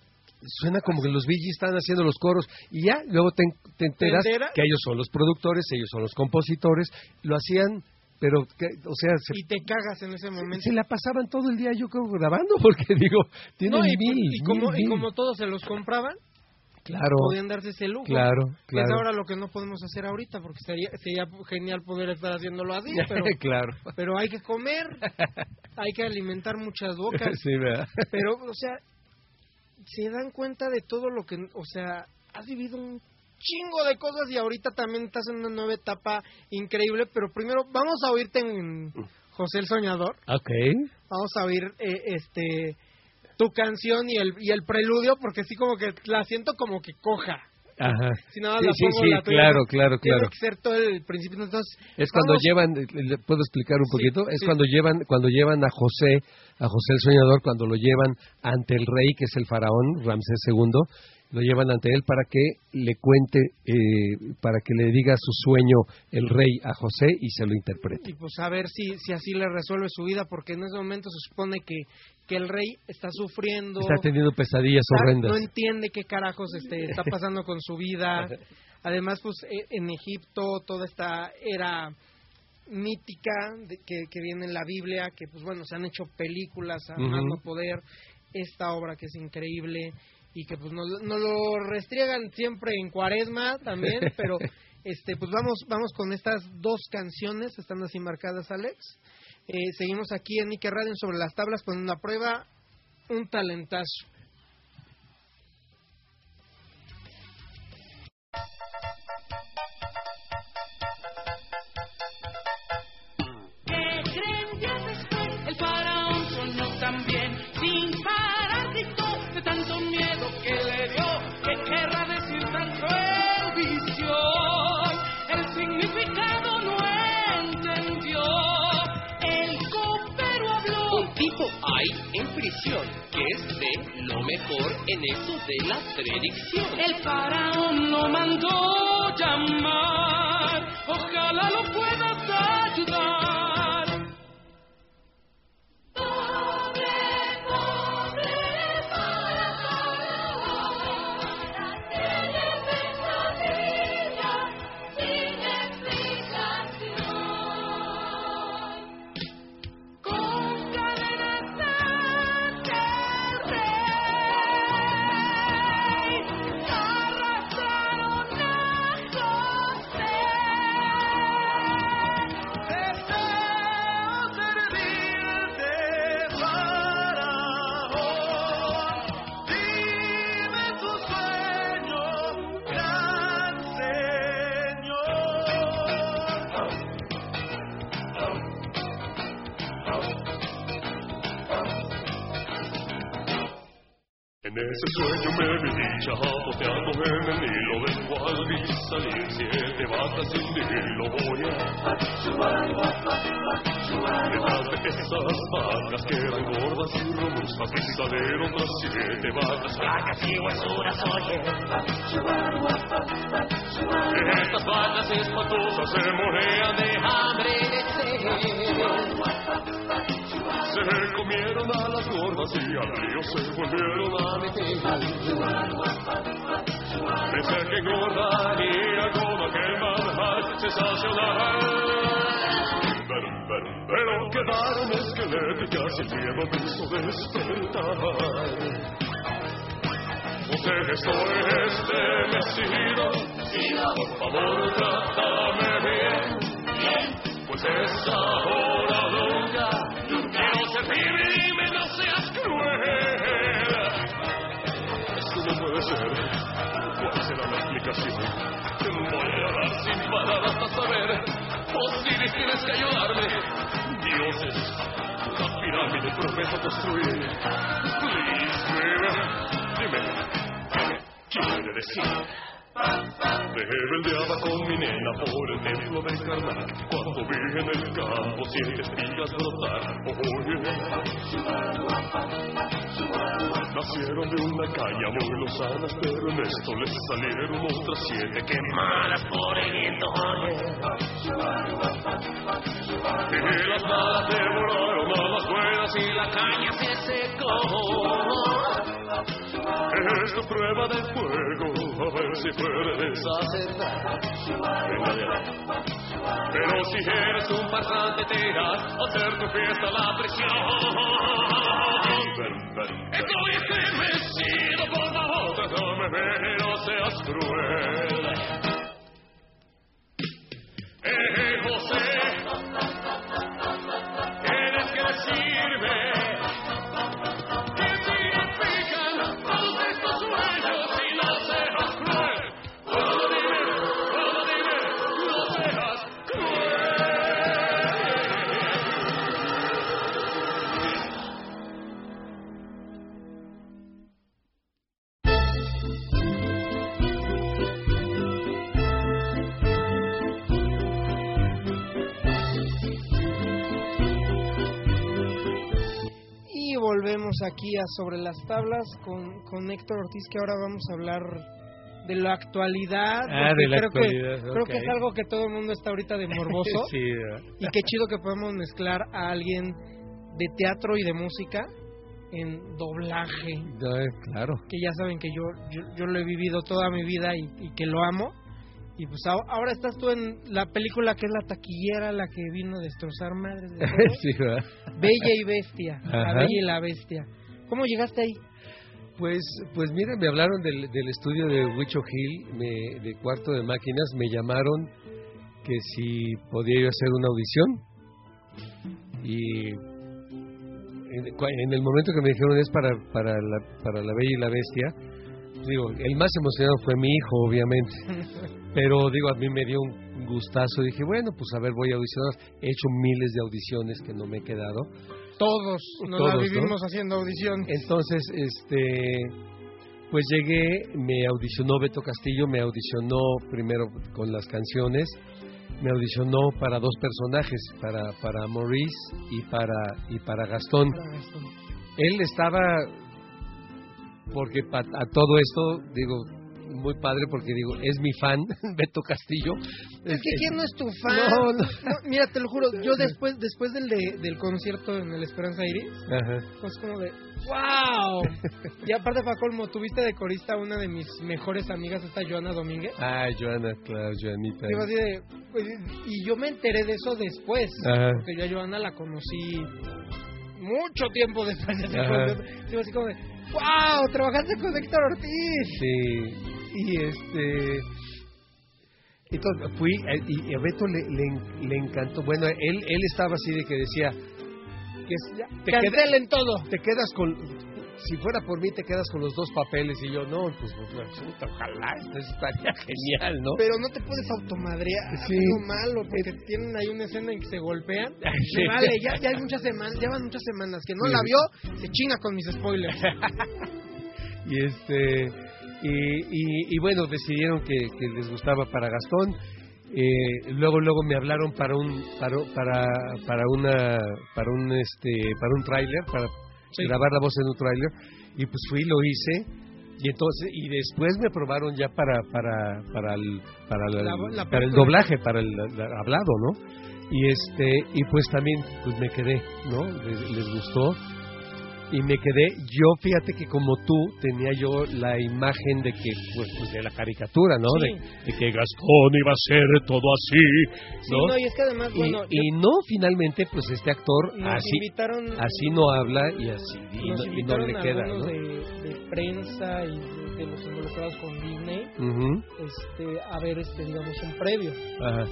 suena como que los Gees están haciendo los coros, y ya, luego te, te enteras que ellos son los productores, ellos son los compositores, lo hacían, pero, que, o sea, se, Y te cagas en ese momento. se la pasaban todo el día, yo creo, grabando, porque digo, tienen No, y, mil, y mil, como, y mil. como todos se los compraban, Claro, podían darse ese lujo. claro, Que Es claro. ahora lo que no podemos hacer ahorita, porque sería, sería genial poder estar haciéndolo así, pero, claro. pero hay que comer, hay que alimentar muchas bocas. Sí, ¿verdad? Pero, o sea, se dan cuenta de todo lo que, o sea, has vivido un chingo de cosas y ahorita también estás en una nueva etapa increíble, pero primero vamos a oírte en José el Soñador, Ok. vamos a oír eh, este tu canción y el y el preludio porque sí como que la siento como que coja. Ajá. Si nada Sí, la sí, pongo sí, la tuya, claro, pues, claro, tiene claro. que ser todo el principio entonces Es cuando vamos- llevan, ¿le puedo explicar un Sí, poquito? es sí. cuando llevan, cuando llevan a José, a José el Soñador, cuando lo llevan ante el rey, que es el faraón, Ramsés II, lo llevan ante él para que le cuente, eh, para que le diga su sueño el rey a José y se lo interprete. y pues a ver si si así le resuelve su vida porque en ese momento se supone que que el rey está sufriendo Está teniendo pesadillas está- horrendas. no entiende qué carajos este, está pasando con su vida. Además, pues e- en Egipto toda esta era mítica de- que, que viene en la Biblia, que pues bueno, se han hecho películas a Ujú. más no poder, esta obra que es increíble y que pues nos, nos lo restriegan siempre en cuaresma también, pero este pues vamos vamos con estas dos canciones, están así marcadas Alex. Eh, seguimos aquí en Ike Radio sobre las tablas poniendo a prueba un talentazo. Mejor en eso de la predicción. El faraón lo mandó llamar. Ojalá lo puedas salir otras siete vacas flacas y huesudas oye Estas vacas espantosas se morían de hambre se comieron a las gordas y al río se volvieron a meter. Pensé que engordaría con aquel manjar sensacional. Pero quedaron esqueléticas y el miedo me hizo despertar. José, estoy estremecido. Por favor, trátame bien. Pues es ahora nunca. Quiero ser libre, dime, no seas cruel. Esto no puede ser. ¿Cuál será la explicación? Voy a dar sin parar hasta saber. Osiris, tienes que ayudarme. Dioses, la pirámide prometo construir. Please, baby. Dime, ¿qué quiere decir? Rebeldeaba con mi nena por el templo de Karnak Cuando vi en el campo siete espigas brotar Oye Nacieron de una caña muy lozanas Pero en esto les salieron otras siete quemadas por el viento. Y las malas devoraron a las buenas y la caña se secó esta prueba de fuego, a ver si puedes aceptar. Pero si eres un farsante, te irás a hacer tu fiesta la presión. Estoy estremecido, por favor, trátame bien y no seas cruel. Eh, José, volvemos aquí a Sobre las Tablas con, con Héctor Ortiz, que ahora vamos a hablar de la actualidad. Ah, de la creo actualidad, Que, creo que es algo que todo el mundo está ahorita de morboso. sí. Y qué chido que podemos mezclar a alguien de teatro y de música en doblaje. Claro. Que ya saben que yo, yo, yo lo he vivido toda mi vida y, y que lo amo. Y pues ahora, estás tú en la película que es la taquillera, la que vino a destrozar madres de todo. sí. Bella y Bestia. La. Bella y la Bestia. ¿Cómo llegaste ahí? Pues, pues mira, me hablaron del, del estudio de Wicho Hill, me- de cuarto de máquinas, me llamaron que si podía yo hacer una audición y en, en el momento que me dijeron es para, para, la, para la Bella y la Bestia, digo, el más emocionado fue mi hijo, obviamente, pero digo, a mí me dio un gustazo, dije, bueno, pues a ver, voy a audicionar, he hecho miles de audiciones que no me he quedado, Todos nos Todos, la ¿no? vivimos haciendo audición. entonces, este, pues llegué, me audicionó Beto Castillo, me audicionó primero con las canciones, me audicionó para dos personajes, para para Maurice y para y para Gastón. Él estaba porque pa- a todo esto digo muy padre porque digo es mi fan Beto Castillo. Es que quién no es tu fan. No, no. No, mira, te lo juro, yo después después del de- del concierto en el Esperanza Iris, Ajá. pues como de wow. y aparte para colmo, tuviste de corista una de mis mejores amigas, esta Joana Domínguez. Ay, Joana, claro, Joanita. Digo así de, pues, y yo me enteré de eso después, Ajá. porque yo a Joana la conocí mucho tiempo después de ese concierto. Así como de, wow, trabajaste con Héctor Ortiz. Sí, y este. Entonces fui, eh, y a Beto le, le, le encantó. Bueno, él, él estaba así de que decía: que es- te, queda- Cancelen todo. te quedas con. Si fuera por mí te quedas con los dos papeles y yo, no, pues, pues puta, ojalá, esto estaría genial, ¿no? Pero no te puedes automadrear, Sí. es malo, porque tienen ahí una escena en que se golpean. Sí. Y Vale, ya, ya hay muchas semanas, llevan muchas semanas que no Sí. la vio, se chinga con mis spoilers. y este y, y, y bueno decidieron que, que les gustaba para Gastón Eh, luego luego me hablaron para un para para para una para un este para un tráiler para Sí. grabar la voz en un tráiler y pues fui lo hice y entonces y después me probaron ya para para para el para, La- la para el doblaje para el, la- hablado no y este y pues también pues me quedé no les, les gustó y me quedé yo fíjate que como tú tenía yo la imagen de que pues, pues, de la caricatura no Sí. de, de que Gastón iba a ser todo así Sí, no, no, y es que además, y, no finalmente pues este actor nos así invitaron, así no habla y así y nos no, y no le queda ¿no? de, de prensa y de, de los involucrados con Disney este, a ver, este, digamos, un previo. ajá.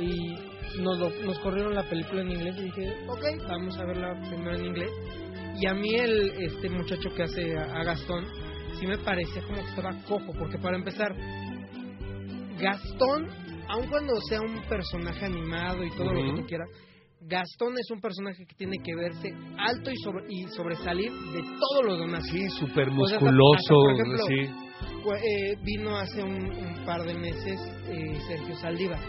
y nos, lo- nos corrieron la película en inglés y dije, ok, vamos a verla primero en inglés. Y a mí el este muchacho que hace a, a Gastón, sí me parecía como que estaba cojo, porque para empezar, Gastón, aun cuando sea un personaje animado y todo lo que tú quieras, Gastón es un personaje que tiene que verse alto y, sobre, y sobresalir de todos los demás. sí súper musculoso hasta, por ejemplo, sí. eh, vino hace un, un par de meses eh, Sergio Saldívar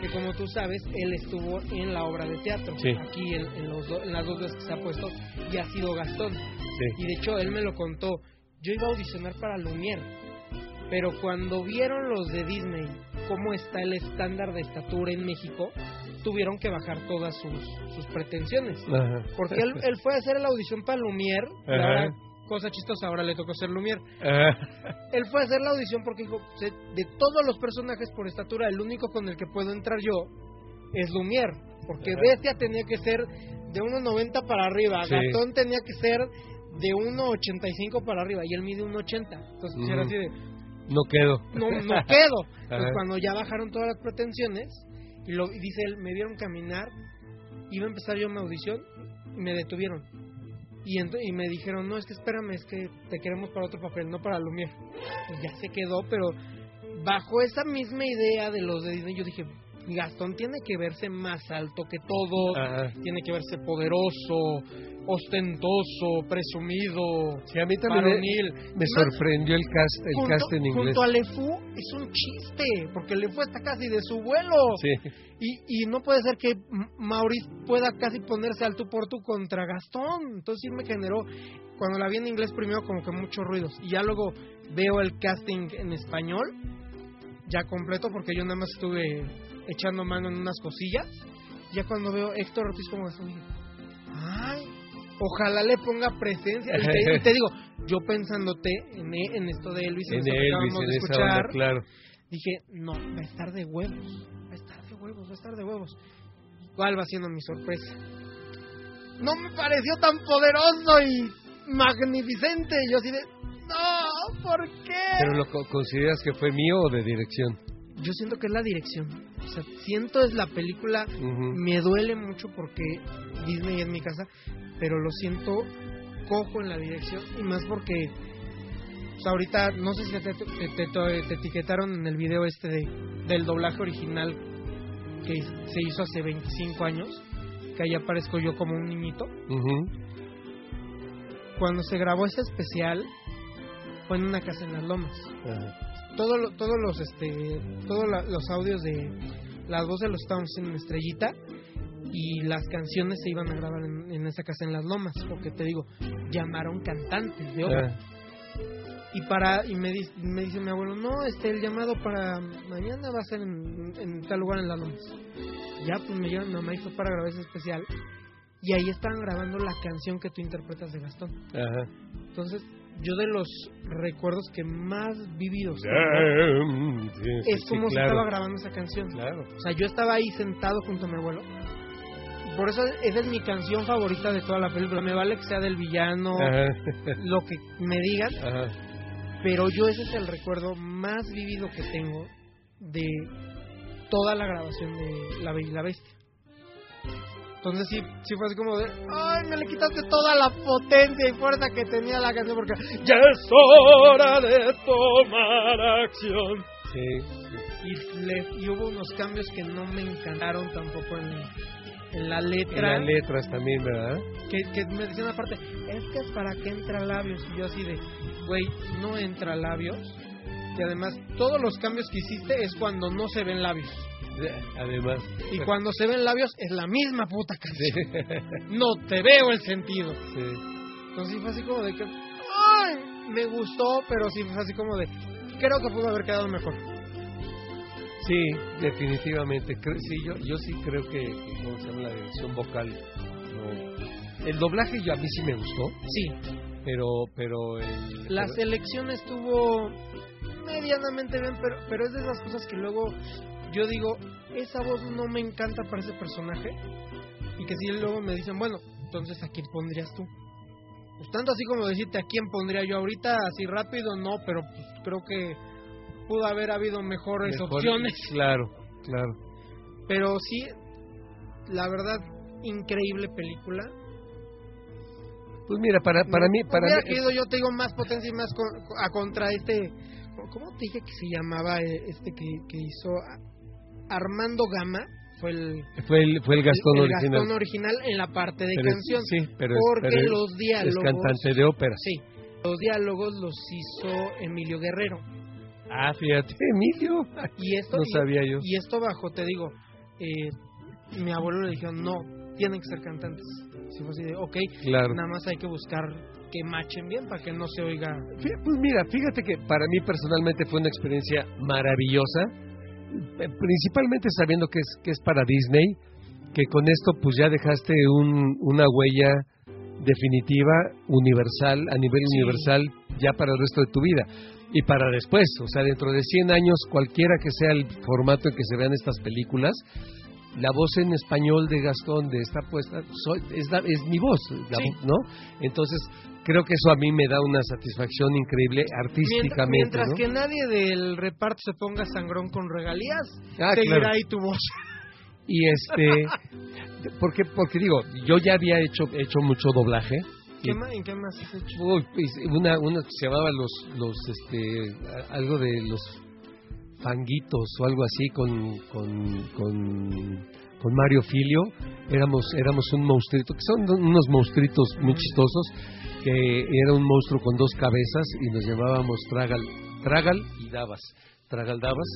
Que como tú sabes, él estuvo en la obra de teatro, Sí. aquí en, en los do- en las dos veces que se ha puesto, y ha sido Gastón. sí Y de hecho, él me lo contó. Yo iba a audicionar para Lumière, pero cuando vieron los de Disney cómo está el estándar de estatura en México, tuvieron que bajar todas sus, sus pretensiones. Ajá. Porque él, él fue a hacer la audición para Lumière, cosa chistosa, ahora le tocó ser Lumière. Ajá. Él fue a hacer la audición porque dijo, de, todos los personajes por estatura, el único con el que puedo entrar yo es Lumière. Porque. Bestia tenía que ser de 1,90 para arriba, Sí. Gastón tenía que ser de 1,85 para arriba y él mide 1,80. Entonces pues, era Ujú. así de, no quedo no, no quedo. Entonces cuando ya bajaron todas las pretensiones, y, lo, y dice él, me vieron caminar, iba a empezar yo mi audición y me detuvieron. Y, y me dijeron, no, es que espérame, es que te queremos para otro papel, no para Lumière. Y ya se quedó, pero bajo esa misma idea de los de Disney, yo dije, Gastón tiene que verse más alto que todos, Ajá. tiene que verse poderoso, ostentoso, presumido, Sí, a mí también me, varonil. me Más sorprendió el cast el junto, cast en inglés junto a Lefou es un chiste, porque Lefou está casi de su vuelo. sí Y, y no puede ser que Maurice pueda casi ponerse al tú por tú contra Gastón. Entonces sí me generó, cuando la vi en inglés primero como que muchos ruidos. Y ya luego veo el casting en español, ya completo, porque yo nada más estuve echando mano en unas cosillas. Ya cuando veo Héctor Ortiz como Gastón, dije, ay, ojalá le ponga presencia. Y te, y te digo, yo pensándote en, e- en esto de Elvis, en, en Elvis en de esa escuchar, onda claro dije, no, va a estar de huevos, va a estar de huevos, va a estar de huevos. ¿Cuál va siendo mi sorpresa? No me pareció tan poderoso y magnificente. Yo así de, no, ¿por qué? pero lo co- consideras que fue mío o de dirección Yo siento que es la dirección. O sea, siento es la película, me duele mucho porque Disney es mi casa, pero lo siento cojo en la dirección y más porque pues ahorita no sé si te, te- te- te- te etiquetaron en el video este de, del doblaje original que se hizo hace 25 años, que ahí aparezco yo como un niñito. Cuando se grabó ese especial fue en una casa en las lomas. Ajá. Todo lo- todos los este todos la- los audios de las voces los estábamos en estrellita y las canciones se iban a grabar en, en esa casa en las lomas porque te digo llamaron cantantes de obra. Ah, y para y me dice, me dice mi abuelo no este el llamado para mañana va a ser en, en tal lugar en las lomas ya pues me llevan mi mamá y fue para grabar ese especial y ahí estaban grabando la canción que tú interpretas de Gastón. Ajá. entonces yo de los recuerdos que más vividos tengo, Sí, sí, es sí, como claro. estaba grabando esa canción Claro. o sea yo estaba ahí sentado junto a mi abuelo por eso esa es mi canción favorita de toda la película me vale que sea del villano Ajá. lo que me digan Ajá. pero yo ese es el recuerdo más vivido que tengo de toda la grabación de La Bella y la Bestia. Entonces sí, sí fue así como de, ay, me le quitaste toda la potencia y fuerza que tenía la canción porque Ya es hora de tomar acción. Sí. y, le- y hubo unos cambios que no me encantaron tampoco en, en la En letra. las letras también, ¿verdad? que, que me decían aparte, es que es para que entra labios. Y yo así de, güey, no entra labios. Y además, todos los cambios que hiciste es cuando no se ven labios. Además. Y cuando se ven labios es la misma puta Sí. canción. No te veo el sentido. Sí. Entonces fue así como de que, ay, me gustó, pero sí fue así como de, creo que pudo haber quedado mejor. Sí, definitivamente. Sí, yo, yo sí creo que, que ¿cómo se llama? la dirección vocal. no. El doblaje yo a mí sí me gustó, Sí, pero pero el, la pero- selección estuvo medianamente bien, pero, pero es de esas cosas que luego yo digo, esa voz no me encanta para ese personaje. Y que si luego me dicen, bueno, entonces ¿a quién pondrías tú? Pues tanto así como decirte a quién pondría yo ahorita, así rápido, no, pero pues creo que pudo haber habido mejores mejor- opciones. Claro, claro. Pero sí, la verdad, increíble película. Pues mira, para para mí para mí querido yo te digo más potencia y más con- a contra este ¿cómo te dije que se llamaba eh, este que, que hizo Armando Gama fue el fue el fue el Gastón el original. Gastón original en la parte de Pero es- canción sí, pero es- porque pero es- los es diálogos cantante de ópera. sí los diálogos los hizo Emilio Guerrero Ah, fíjate, Emilio. y esto No y- sabía yo. y esto bajo te digo eh, mi abuelo le dijo no tienen que ser cantantes si fue así de ok Claro. nada más hay que buscar que machen bien para que no se oiga Pues mira, fíjate que para mí personalmente fue una experiencia maravillosa, principalmente sabiendo que es, que es para Disney, que con esto pues ya dejaste un, una huella definitiva, universal, a nivel Sí. universal, ya para el resto de tu vida. Y para después, o sea, dentro de 100 años, cualquiera que sea el formato en que se vean estas películas, la voz en español de Gastón de esta puesta soy, es, la- es mi voz, la Sí. vo- ¿no? Entonces, creo que eso a mí me da una satisfacción increíble Mientras, artísticamente. mientras ¿no? que nadie del reparto se ponga sangrón con regalías, Ah, seguirá claro. ahí tu voz. Y este, porque, porque digo, yo ya había hecho, hecho mucho doblaje. ¿Qué más, ¿En qué más has hecho? Pues, una, una que se llamaba los, los, este, algo de los fanguitos o algo así con, con, con, con Mario Filio. Éramos, éramos un monstruito, que son unos monstruitos muy chistosos, que era un monstruo con dos cabezas y nos llamábamos Tragal, Tragal y Davas. Tragal Davas,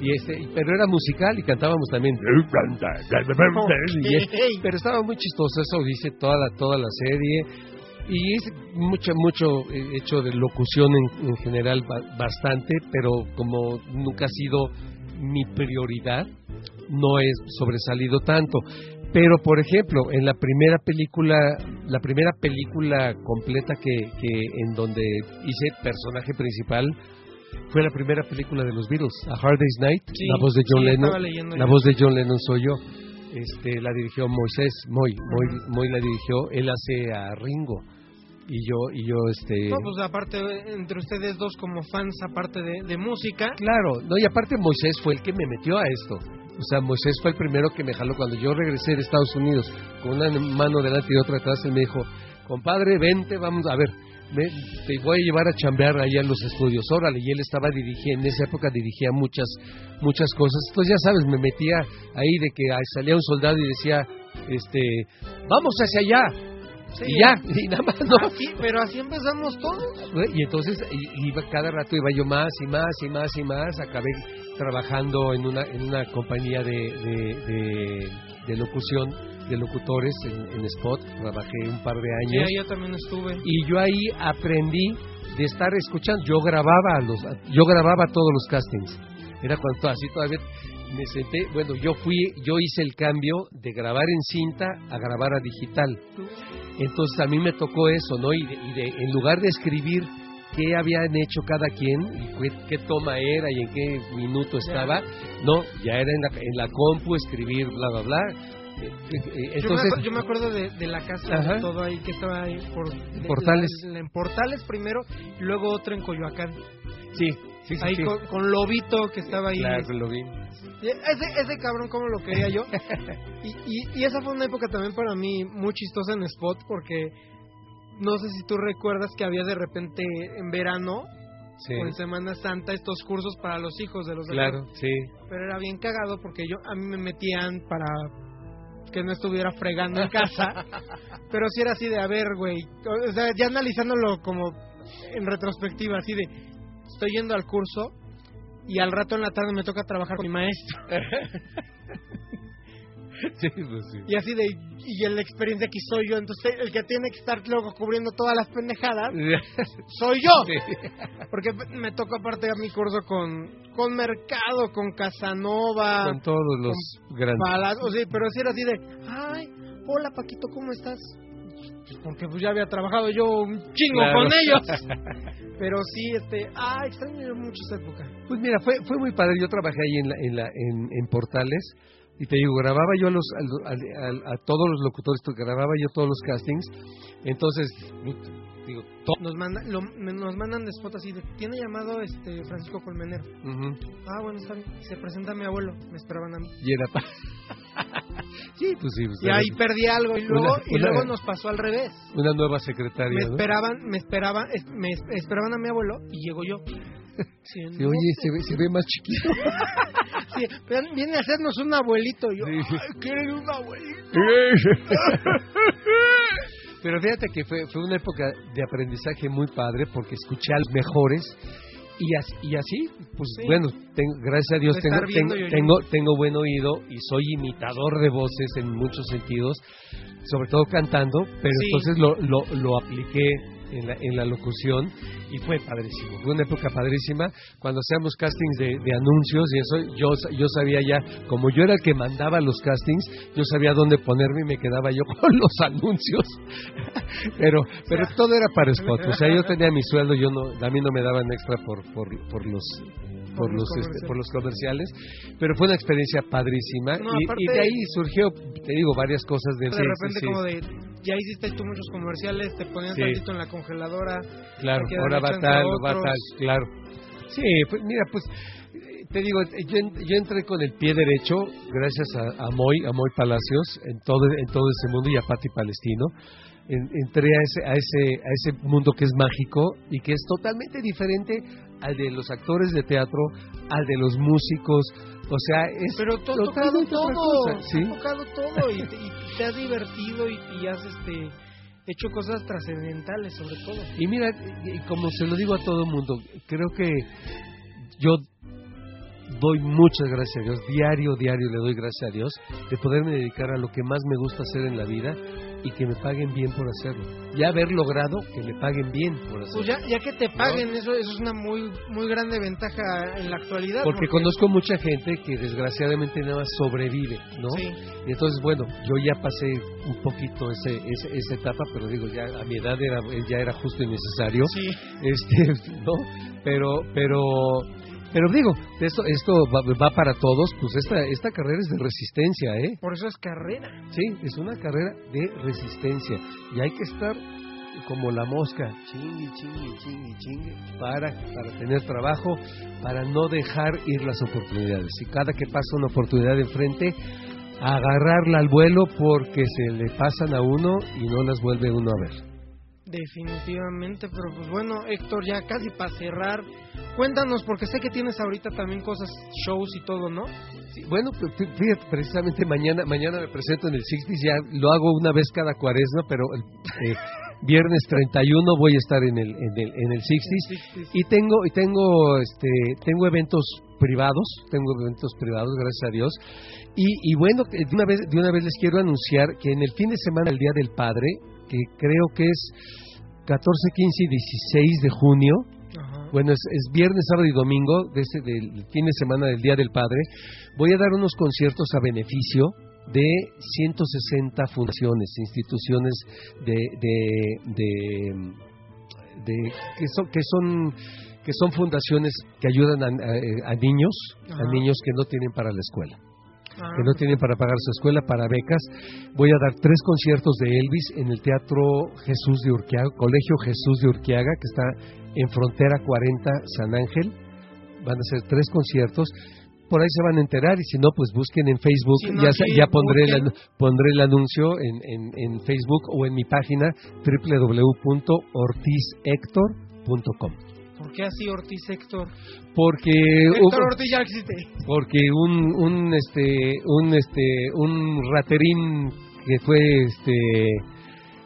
y este, pero era musical y cantábamos también. Y pero estaba muy chistoso, eso dice toda la, toda la serie. Y es mucho, mucho eh, hecho de locución en, en general, ba- bastante, pero como nunca ha sido mi prioridad, no he sobresalido tanto. Pero, por ejemplo, en la primera película, la primera película completa que, que en donde hice personaje principal, fue la primera película de los Beatles, A Hard Day's Night, Sí, la voz de John sí, Lennon. La voz de John Lennon soy yo. Este, la dirigió Moisés, Moy, Moy, Moy la dirigió, él hace a Ringo. Y yo y yo este No, pues aparte, entre ustedes dos como fans, aparte de, de música, Claro, no, y aparte Moisés fue el que me metió a esto. O sea, Moisés fue el primero que me jaló cuando yo regresé de Estados Unidos con una mano delante y otra atrás. Él me dijo, compadre, vente, vamos a ver, me- te voy a llevar a chambear ahí a los estudios. Órale, y él estaba dirigiendo, en esa época dirigía muchas, muchas cosas. Entonces, ya sabes, me metía ahí de que salía un soldado y decía, este, vamos hacia allá. Sí. Y ya, y nada más, ¿no? así, pero así empezamos todos. Y entonces iba cada rato iba yo más y más y más y más. Acabé trabajando en una en una compañía de, de, de- de locución de locutores en, en Spot. Trabajé un par de Sí, años yo también estuve. y yo ahí aprendí de estar escuchando. Yo grababa a los yo grababa todos los castings. Era cuando así todavía me senté. Bueno, yo fui yo hice el cambio de grabar en cinta a grabar a digital. Entonces a mí me tocó eso, ¿no? Y, de- y de- en lugar de escribir qué habían hecho cada quien, y qué, qué toma era y en qué minuto estaba, no, ya era en la, en la compu escribir, bla, bla, bla. Eh, eh, yo, me, yo acuerdo de, de la casa, Ajá. de todo ahí, que estaba ahí por... de- Portales. la- en Portales primero, y luego otro en Coyoacán. sí, Sí, sí, ahí sí. Con, con Lobito que estaba ahí. Claro, lo vi. Y Ese, ese cabrón, como lo quería yo. Y, y, y esa fue una época también para mí muy chistosa en Spot porque no sé si tú recuerdas que había de repente en verano Sí, o en Semana Santa estos cursos para los hijos de los claro, sí. Pero era bien cagado porque yo a mí me metían para que no estuviera fregando en casa. pero sí era así de, a ver, güey. O sea, ya analizándolo como en retrospectiva, así de, estoy yendo al curso y al rato en la tarde me toca trabajar con mi maestro. Sí, pues sí. Y así de, y en la experiencia aquí soy yo, entonces el que tiene que estar luego cubriendo todas las pendejadas soy yo. Sí. Porque me tocó aparte a mi curso con, con Mercado, con Casanova, Con todos los grandes. Palas, o sea, pero sí era así de, ay, hola Paquito, ¿cómo estás? Pues porque pues ya había trabajado yo un chingo Claro. con ellos. Pero sí, este, ah, extraño mucho esa época. Pues mira, fue, fue muy padre. Yo trabajé ahí en, la, en, la, en, en Portales y te digo, grababa yo a, los, a, a- a- a todos los locutores, grababa yo todos los castings. Entonces, digo, Nos, manda, lo- me- nos mandan de spot así de, tiene llamado este Francisco Colmenero. Ujú. Ah, bueno, está bien. Se presenta mi abuelo, me esperaban a mí. y era sí, pues sí. pues Y ahí perdí algo y luego, Una- y una- luego nos pasó al revés. una nueva Me secretaria, ¿no? esperaban, me esperaban, es- me es- esperaban a mi abuelo y llego yo. Sí, oye, se ve, se ve más chiquito. Sí, pero viene a hacernos un abuelito. Yo, Sí. un abuelito. Pero fíjate que fue, fue una época de aprendizaje muy padre porque escuché a los mejores y así, y así pues Sí. bueno, tengo, gracias a Dios tengo, tengo, tengo, tengo buen oído y soy imitador de voces en muchos sentidos, sobre todo cantando, pero Sí. entonces lo, lo, lo apliqué en la, en la locución y fue padrísimo, fue una época padrísima. Cuando hacíamos castings de, de anuncios y eso, yo, yo sabía ya, como yo era el que mandaba los castings, yo sabía dónde ponerme y me quedaba yo con los anuncios. pero pero todo era para spot, o sea, yo tenía mi sueldo, yo no, a mí no me daban extra por, por, por los por Por los, este, por los comerciales, pero fue una experiencia padrísima No, y, aparte- y de ahí surgió, te digo, varias cosas de De sí, sí, repente sí. como de, ya hiciste tú muchos comerciales, te ponían Sí. tantito en la congeladora. Claro, ahora va tal, va tal, claro. Sí, pues mira, pues te digo, yo, yo entré con el pie derecho gracias a, a Moy, a Moy Palacios, en todo, en todo ese mundo y a Pati Palestino. En- entré a ese, a, ese, a ese mundo que es mágico y que es totalmente diferente al de los actores de teatro, al de los músicos. O sea, es Pero has tocado todo, ¿sí? has tocado todo y, te- y te has divertido y, y has este hecho cosas trascendentales sobre todo. Y mira, y como se lo digo a todo el mundo, creo que yo doy muchas gracias a Dios, diario, diario le doy gracias a Dios de poderme dedicar a lo que más me gusta hacer en la vida y que me paguen bien por hacerlo. Ya haber logrado que me paguen bien por hacerlo. Pues ya, ya que te paguen, eso, eso es una muy muy grande ventaja en la actualidad. porque conozco mucha gente que desgraciadamente nada más sobrevive, ¿no? Sí. Y entonces, bueno, yo ya pasé un poquito ese, ese- esa etapa, pero digo, ya a mi edad era, ya era justo y necesario. Sí. este no pero pero pero digo esto esto va, va para todos pues esta esta carrera es de resistencia eh Por eso es carrera. sí es una carrera de resistencia. Y hay que estar como la mosca chingue chingue chingue chingue para para tener trabajo para no dejar ir las oportunidades. Y cada que pasa una oportunidad enfrente agarrarla al vuelo porque se le pasan a uno y no las vuelve uno a ver. Definitivamente, pero pues bueno, Héctor, ya casi para cerrar, cuéntanos, porque sé que tienes ahorita también cosas, shows y todo, ¿no? Sí, bueno, fí- fíjate, precisamente mañana mañana me presento en el Sixties, ya lo hago una vez cada cuaresma, pero el eh, viernes 31 voy a estar en el en el, en el Sixties y tengo y tengo este tengo eventos privados, tengo eventos privados, gracias a Dios. Y, y bueno, eh, de una vez de una vez les quiero anunciar que en el fin de semana el Día del Padre, que creo que es 14, 15 y 16 de junio. Bueno, es, es viernes, sábado y domingo de ese, del fin de semana del Día del Padre. Voy a dar unos conciertos a beneficio de 160 fundaciones, instituciones de, de, de, de- que son que son que son fundaciones que ayudan a, a- a niños, Ajá. a niños que no tienen para la escuela que no tienen para pagar su escuela, para becas. Voy a dar tres conciertos de Elvis en el Teatro Jesús de Urquiaga, Colegio Jesús de Urquiaga, que está en Frontera 40 San Ángel. van a ser tres conciertos. Por ahí se van a enterar y si no, pues busquen en Facebook. Si no, ya aquí ya pondré el, pondré el anuncio en, en, en Facebook o en mi página www.ortizhector.com. ¿Por qué así Ortiz Héctor? Porque Héctor Ortiz ya existe. porque un un este un este un raterín que fue este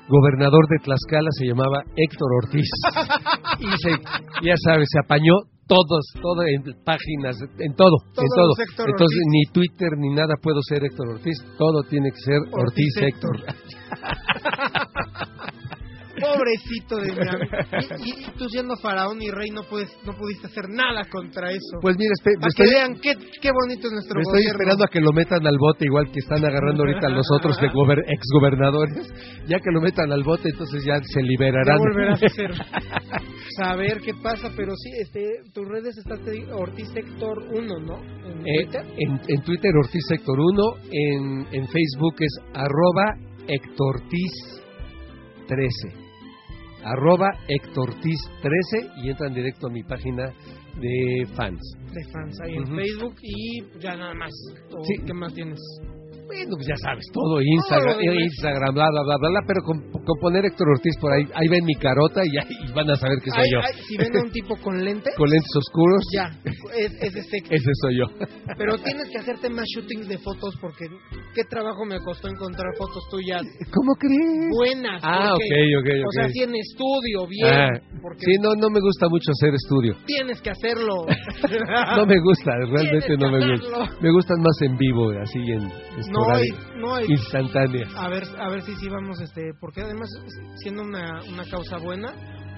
gobernador de Tlaxcala se llamaba Héctor Ortiz y se ya sabes se apañó todos todo en páginas en todo en todo los Héctor entonces Ortiz. ni Twitter ni nada puedo ser Héctor Ortiz todo tiene que ser Ortiz, Ortiz Héctor, Pobrecito de mi amigo. Y, y- tú siendo faraón y rey no puedes no pudiste hacer nada contra eso. pues mira espe- me Para que estoy, vean qué, qué bonito es nuestro me estoy gobierno. esperando a que lo metan al bote igual que están agarrando ahorita los otros de gober- exgobernadores ya que lo metan al bote entonces ya se Ya liberarán volverás a hacer saber qué pasa, pero sí, este, tus redes estás Ortiz Héctor 1, ¿no? En Eh, Twitter. en, en Twitter Ortiz Héctor 1, en, en Facebook es arroba Hectortiz 13. Arroba Hectortiz 13 y entran directo a mi página de fans. de fans ahí en. Facebook y ya nada más. ¿O Sí. ¿Qué más tienes? Bueno, pues ya sabes, todo Instagram, demás. Instagram, bla, bla, bla, bla, bla, pero con, con poner Héctor Ortiz por ahí, ahí ven mi carota y ahí van a saber que soy Ay, yo. ay, si ven a un tipo con lentes, Con lentes oscuros, ya, es, es ese ese soy yo. Pero tienes que hacerte más shootings de fotos porque qué trabajo me costó encontrar fotos tuyas ¿Cómo crees? buenas. Ah, porque- ok, ok, O ok. sea, sí en estudio, bien, Ah, porque sí, no, no me gusta mucho hacer estudio. tienes que hacerlo. No me gusta, realmente no me gusta. Me gustan más en vivo, así en No, esporádico, y- no, y- instantánea. a ver, a ver si sí vamos, este, porque además siendo una, una causa buena,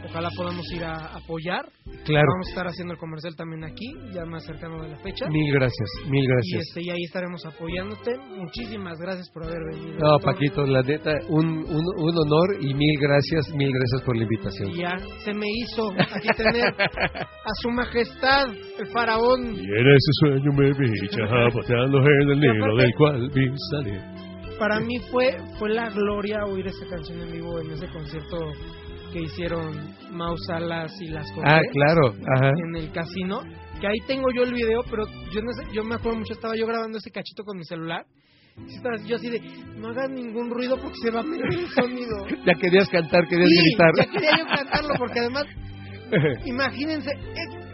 ojalá podamos ir a apoyar. Claro. Vamos a estar haciendo el comercial también aquí, ya más cercano de la fecha. Mil gracias, mil Y, gracias. este, y ahí estaremos apoyándote. Muchísimas gracias por haber venido. No. Paquito, la neta, un, un, un honor y mil gracias, mil gracias por la invitación. Y ya se me hizo aquí tener a su majestad, el faraón. Y en ese sueño me vi chapoteando en el nido del cual vi salir. Para mí fue fue la gloria oír esa canción en vivo en ese concierto que hicieron Mau Salas y las Ah, Cortés claro, ajá. en el casino. Que ahí tengo yo el video, pero yo no sé- yo me acuerdo mucho, estaba yo grabando ese cachito con mi celular. Y yo así de, no hagan ningún ruido porque se va a meter el sonido. Ya querías cantar, querías Sí, gritar. ya quería yo cantarlo porque además Imagínense,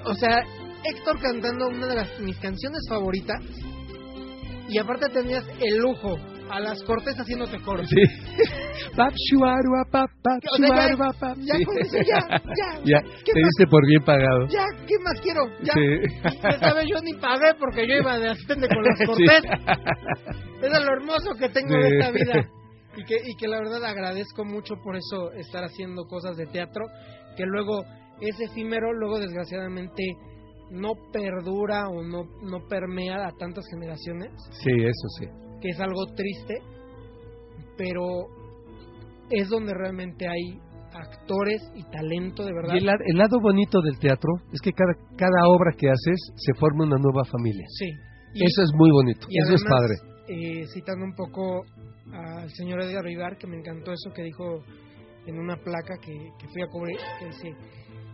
o sea, Héctor cantando una de las, mis canciones favoritas y aparte tenías el lujo a las cortes haciéndote coro. Sí. Pap, shuarua, pap, pap, shuarua, pap. ya Sí. con eso, ya, ya. Ya, ¿Qué te más? diste por bien pagado. Ya, ¿qué más quiero? Ya. Sí. Esta vez yo ni pagué porque yo iba de asistente con las Sí. cortes. Eso es lo hermoso que tengo de Sí. esta vida. Y que, y que la verdad agradezco mucho por eso estar haciendo cosas de teatro, que luego es efímero, luego desgraciadamente no perdura o no, no permea a tantas generaciones, Sí, eso sí. Que es algo triste, pero es donde realmente hay actores y talento de verdad. Y el, el lado bonito del teatro es que cada, cada obra que haces se forma una nueva familia. Sí. Y- Eso es muy bonito, Y eso es padre. eh, citando un poco al señor Edgar Vivar, que me encantó eso que dijo en una placa que, que fui a cubrir, que dice,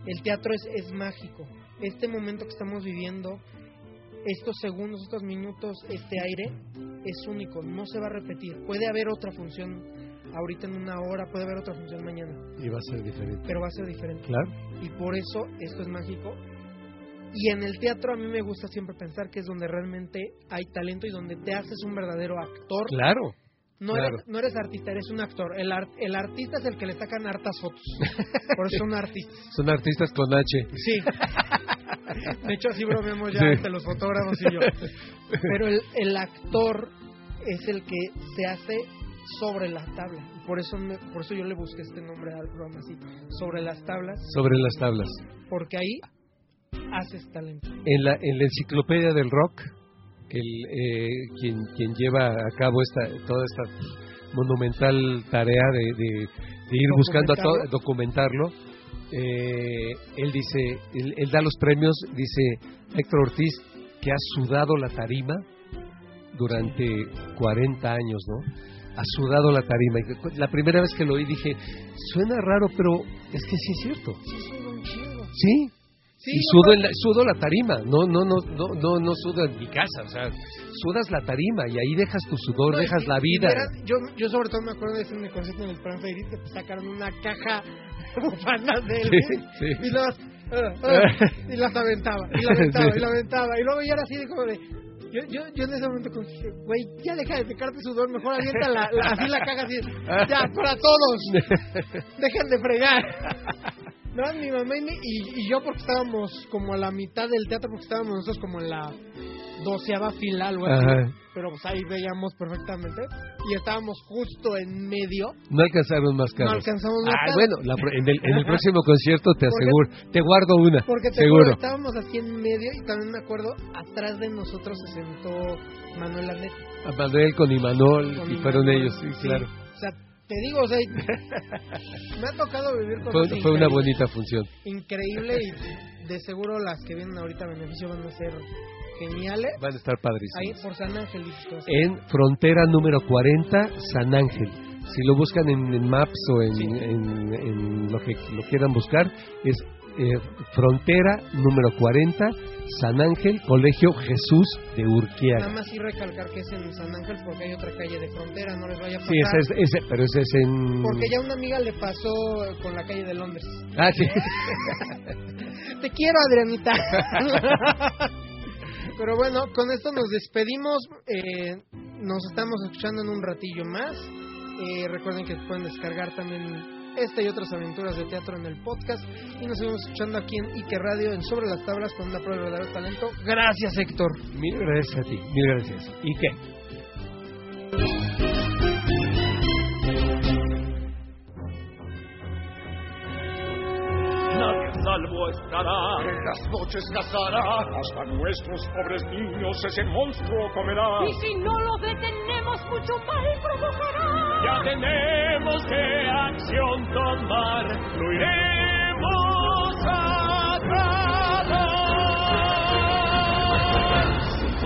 el teatro es, es mágico. Este momento que estamos viviendo, estos segundos, estos minutos, este aire, es único, no se va a repetir. Puede haber otra función ahorita en una hora, puede haber otra función mañana, Y va a ser diferente. pero va a ser diferente Claro. y por eso esto es mágico. Y en el teatro a mí me gusta siempre pensar que es donde realmente hay talento y donde te haces un verdadero actor. Claro. no, claro. eres, no eres artista, eres un actor. El, ar- el artista es el que le sacan hartas fotos. Por eso son artistas. Son artistas con H. Sí. De hecho, así bromeamos ya Sí. entre los fotógrafos y yo. Pero el, el actor es el que se hace sobre la tabla. Y por eso, me- por eso yo le busqué este nombre al programa así. Sobre las tablas. Sobre las tablas. Porque ahí haces talento. En la, en la enciclopedia del rock, el, eh, quien, quien lleva a cabo esta, toda esta monumental tarea de, de- de ir buscando a todo, documentarlo, eh, él dice, él, él da los premios, dice Héctor Ortiz, que ha sudado la tarima durante 40 años, ¿no? Ha sudado la tarima. Y La primera vez que lo oí dije, suena raro, pero es que sí es cierto. Sí. Sí, y sudo, en la, sudo la tarima, no, no, no, no, no, no sudo en mi casa, o sea, sudas la tarima y ahí dejas tu sudor, No, dejas y- la vida. verás, yo, yo sobre todo me acuerdo de ese mi concierto en el Fairy que te sacaron una caja bufandas de él. Sí, sí. Y, las, ah, ah, y las aventaba, y la aventaba, y la aventaba. Y luego ya era así de como de... Yo, yo, yo en ese momento como güey, ya deja de secarte sudor, mejor avienta la, la- así la caja así, ya, para todos, dejen de fregar. No, mi mamá y, y, y yo porque estábamos como a la mitad del teatro, porque estábamos nosotros como en la doceava fila, algo así. Ajá. Pero pues ahí veíamos perfectamente. Y estábamos justo en medio. No alcanzaron más No caras. alcanzamos más Ah, caras. bueno, la en, el, en el próximo concierto te Porque- aseguro, te guardo una, Porque te seguro. juro, estábamos así en medio y también me acuerdo, atrás de nosotros se sentó Manuel Anet. A Manuel con Imanol, con y mi fueron ellos, sí, claro. O sea, te digo, o sea, me ha tocado vivir con Fue, fue una bonita función. Increíble y de seguro las que vienen ahorita a beneficio van a ser geniales. Van a estar Ahí padrísimos. por San Ángel. En frontera número 40, San Ángel. Si lo buscan en, en Maps o en, Sí. en- en lo que lo quieran buscar, es eh, frontera número 40, San Ángel, Colegio Jesús de Nada Urquiaga. más sí recalcar que es en San Ángel porque hay otra calle de frontera, no les vaya a pasar. Sí, ese es, ese, pero ese es en... Porque ya una amiga le pasó con la calle de Londres. Ah, sí. Te quiero, Adrianita. Pero bueno, con esto nos despedimos. Eh, nos estamos escuchando en un ratillo más. Eh, recuerden que pueden descargar también esta y otras aventuras de teatro en el podcast. Y nos seguimos escuchando aquí en Ike Radio, en Sobre las Tablas, con una prueba de verdadero talento. Gracias, Héctor. Mil gracias a ti, mil gracias. ¿Y salvo estará. En las noches cazará, hasta nuestros pobres niños ese monstruo comerá. Y si no lo detenemos, mucho mal provocará. Ya tenemos que acción tomar, lo iremos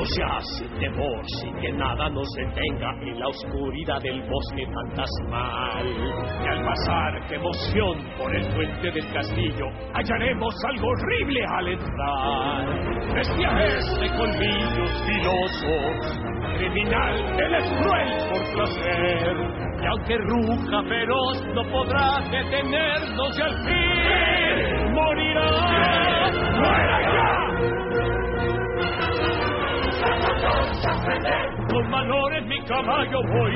Juntos ya sin temor, sin que nada nos detenga en la oscuridad del bosque fantasmal. Y al pasar, qué emoción, por el puente del castillo, hallaremos algo horrible al entrar. Bestia es de colmillos filosos, criminal, él es cruel por placer. Y aunque ruja feroz, no podrá detenernos y al fin morirá. ¡Muera ya! Con valor en mi caballo voy.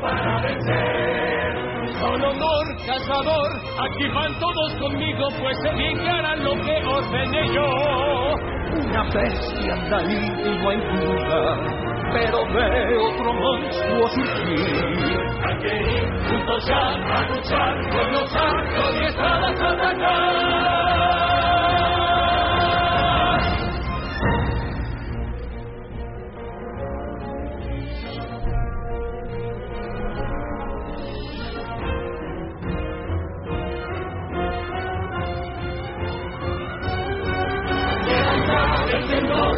para vencer. Con honor, cazador, aquí van todos conmigo, pues que harán lo que ordené yo. Una bestia anda ahí y duda, pero ve otro monstruo surgir. Hay que ir juntos ya a luchar con los arcos y espadas a atacar.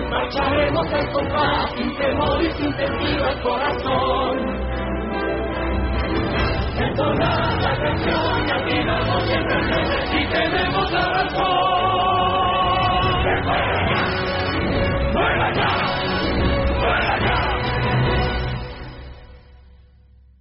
marcharemos al compás sin temor y sin sentido al corazón. Entonar la canción y atinamos siempre el rey, y tenemos la razón. ¡Fuera ya! ¡Fuera ya! ¡Fuera ya!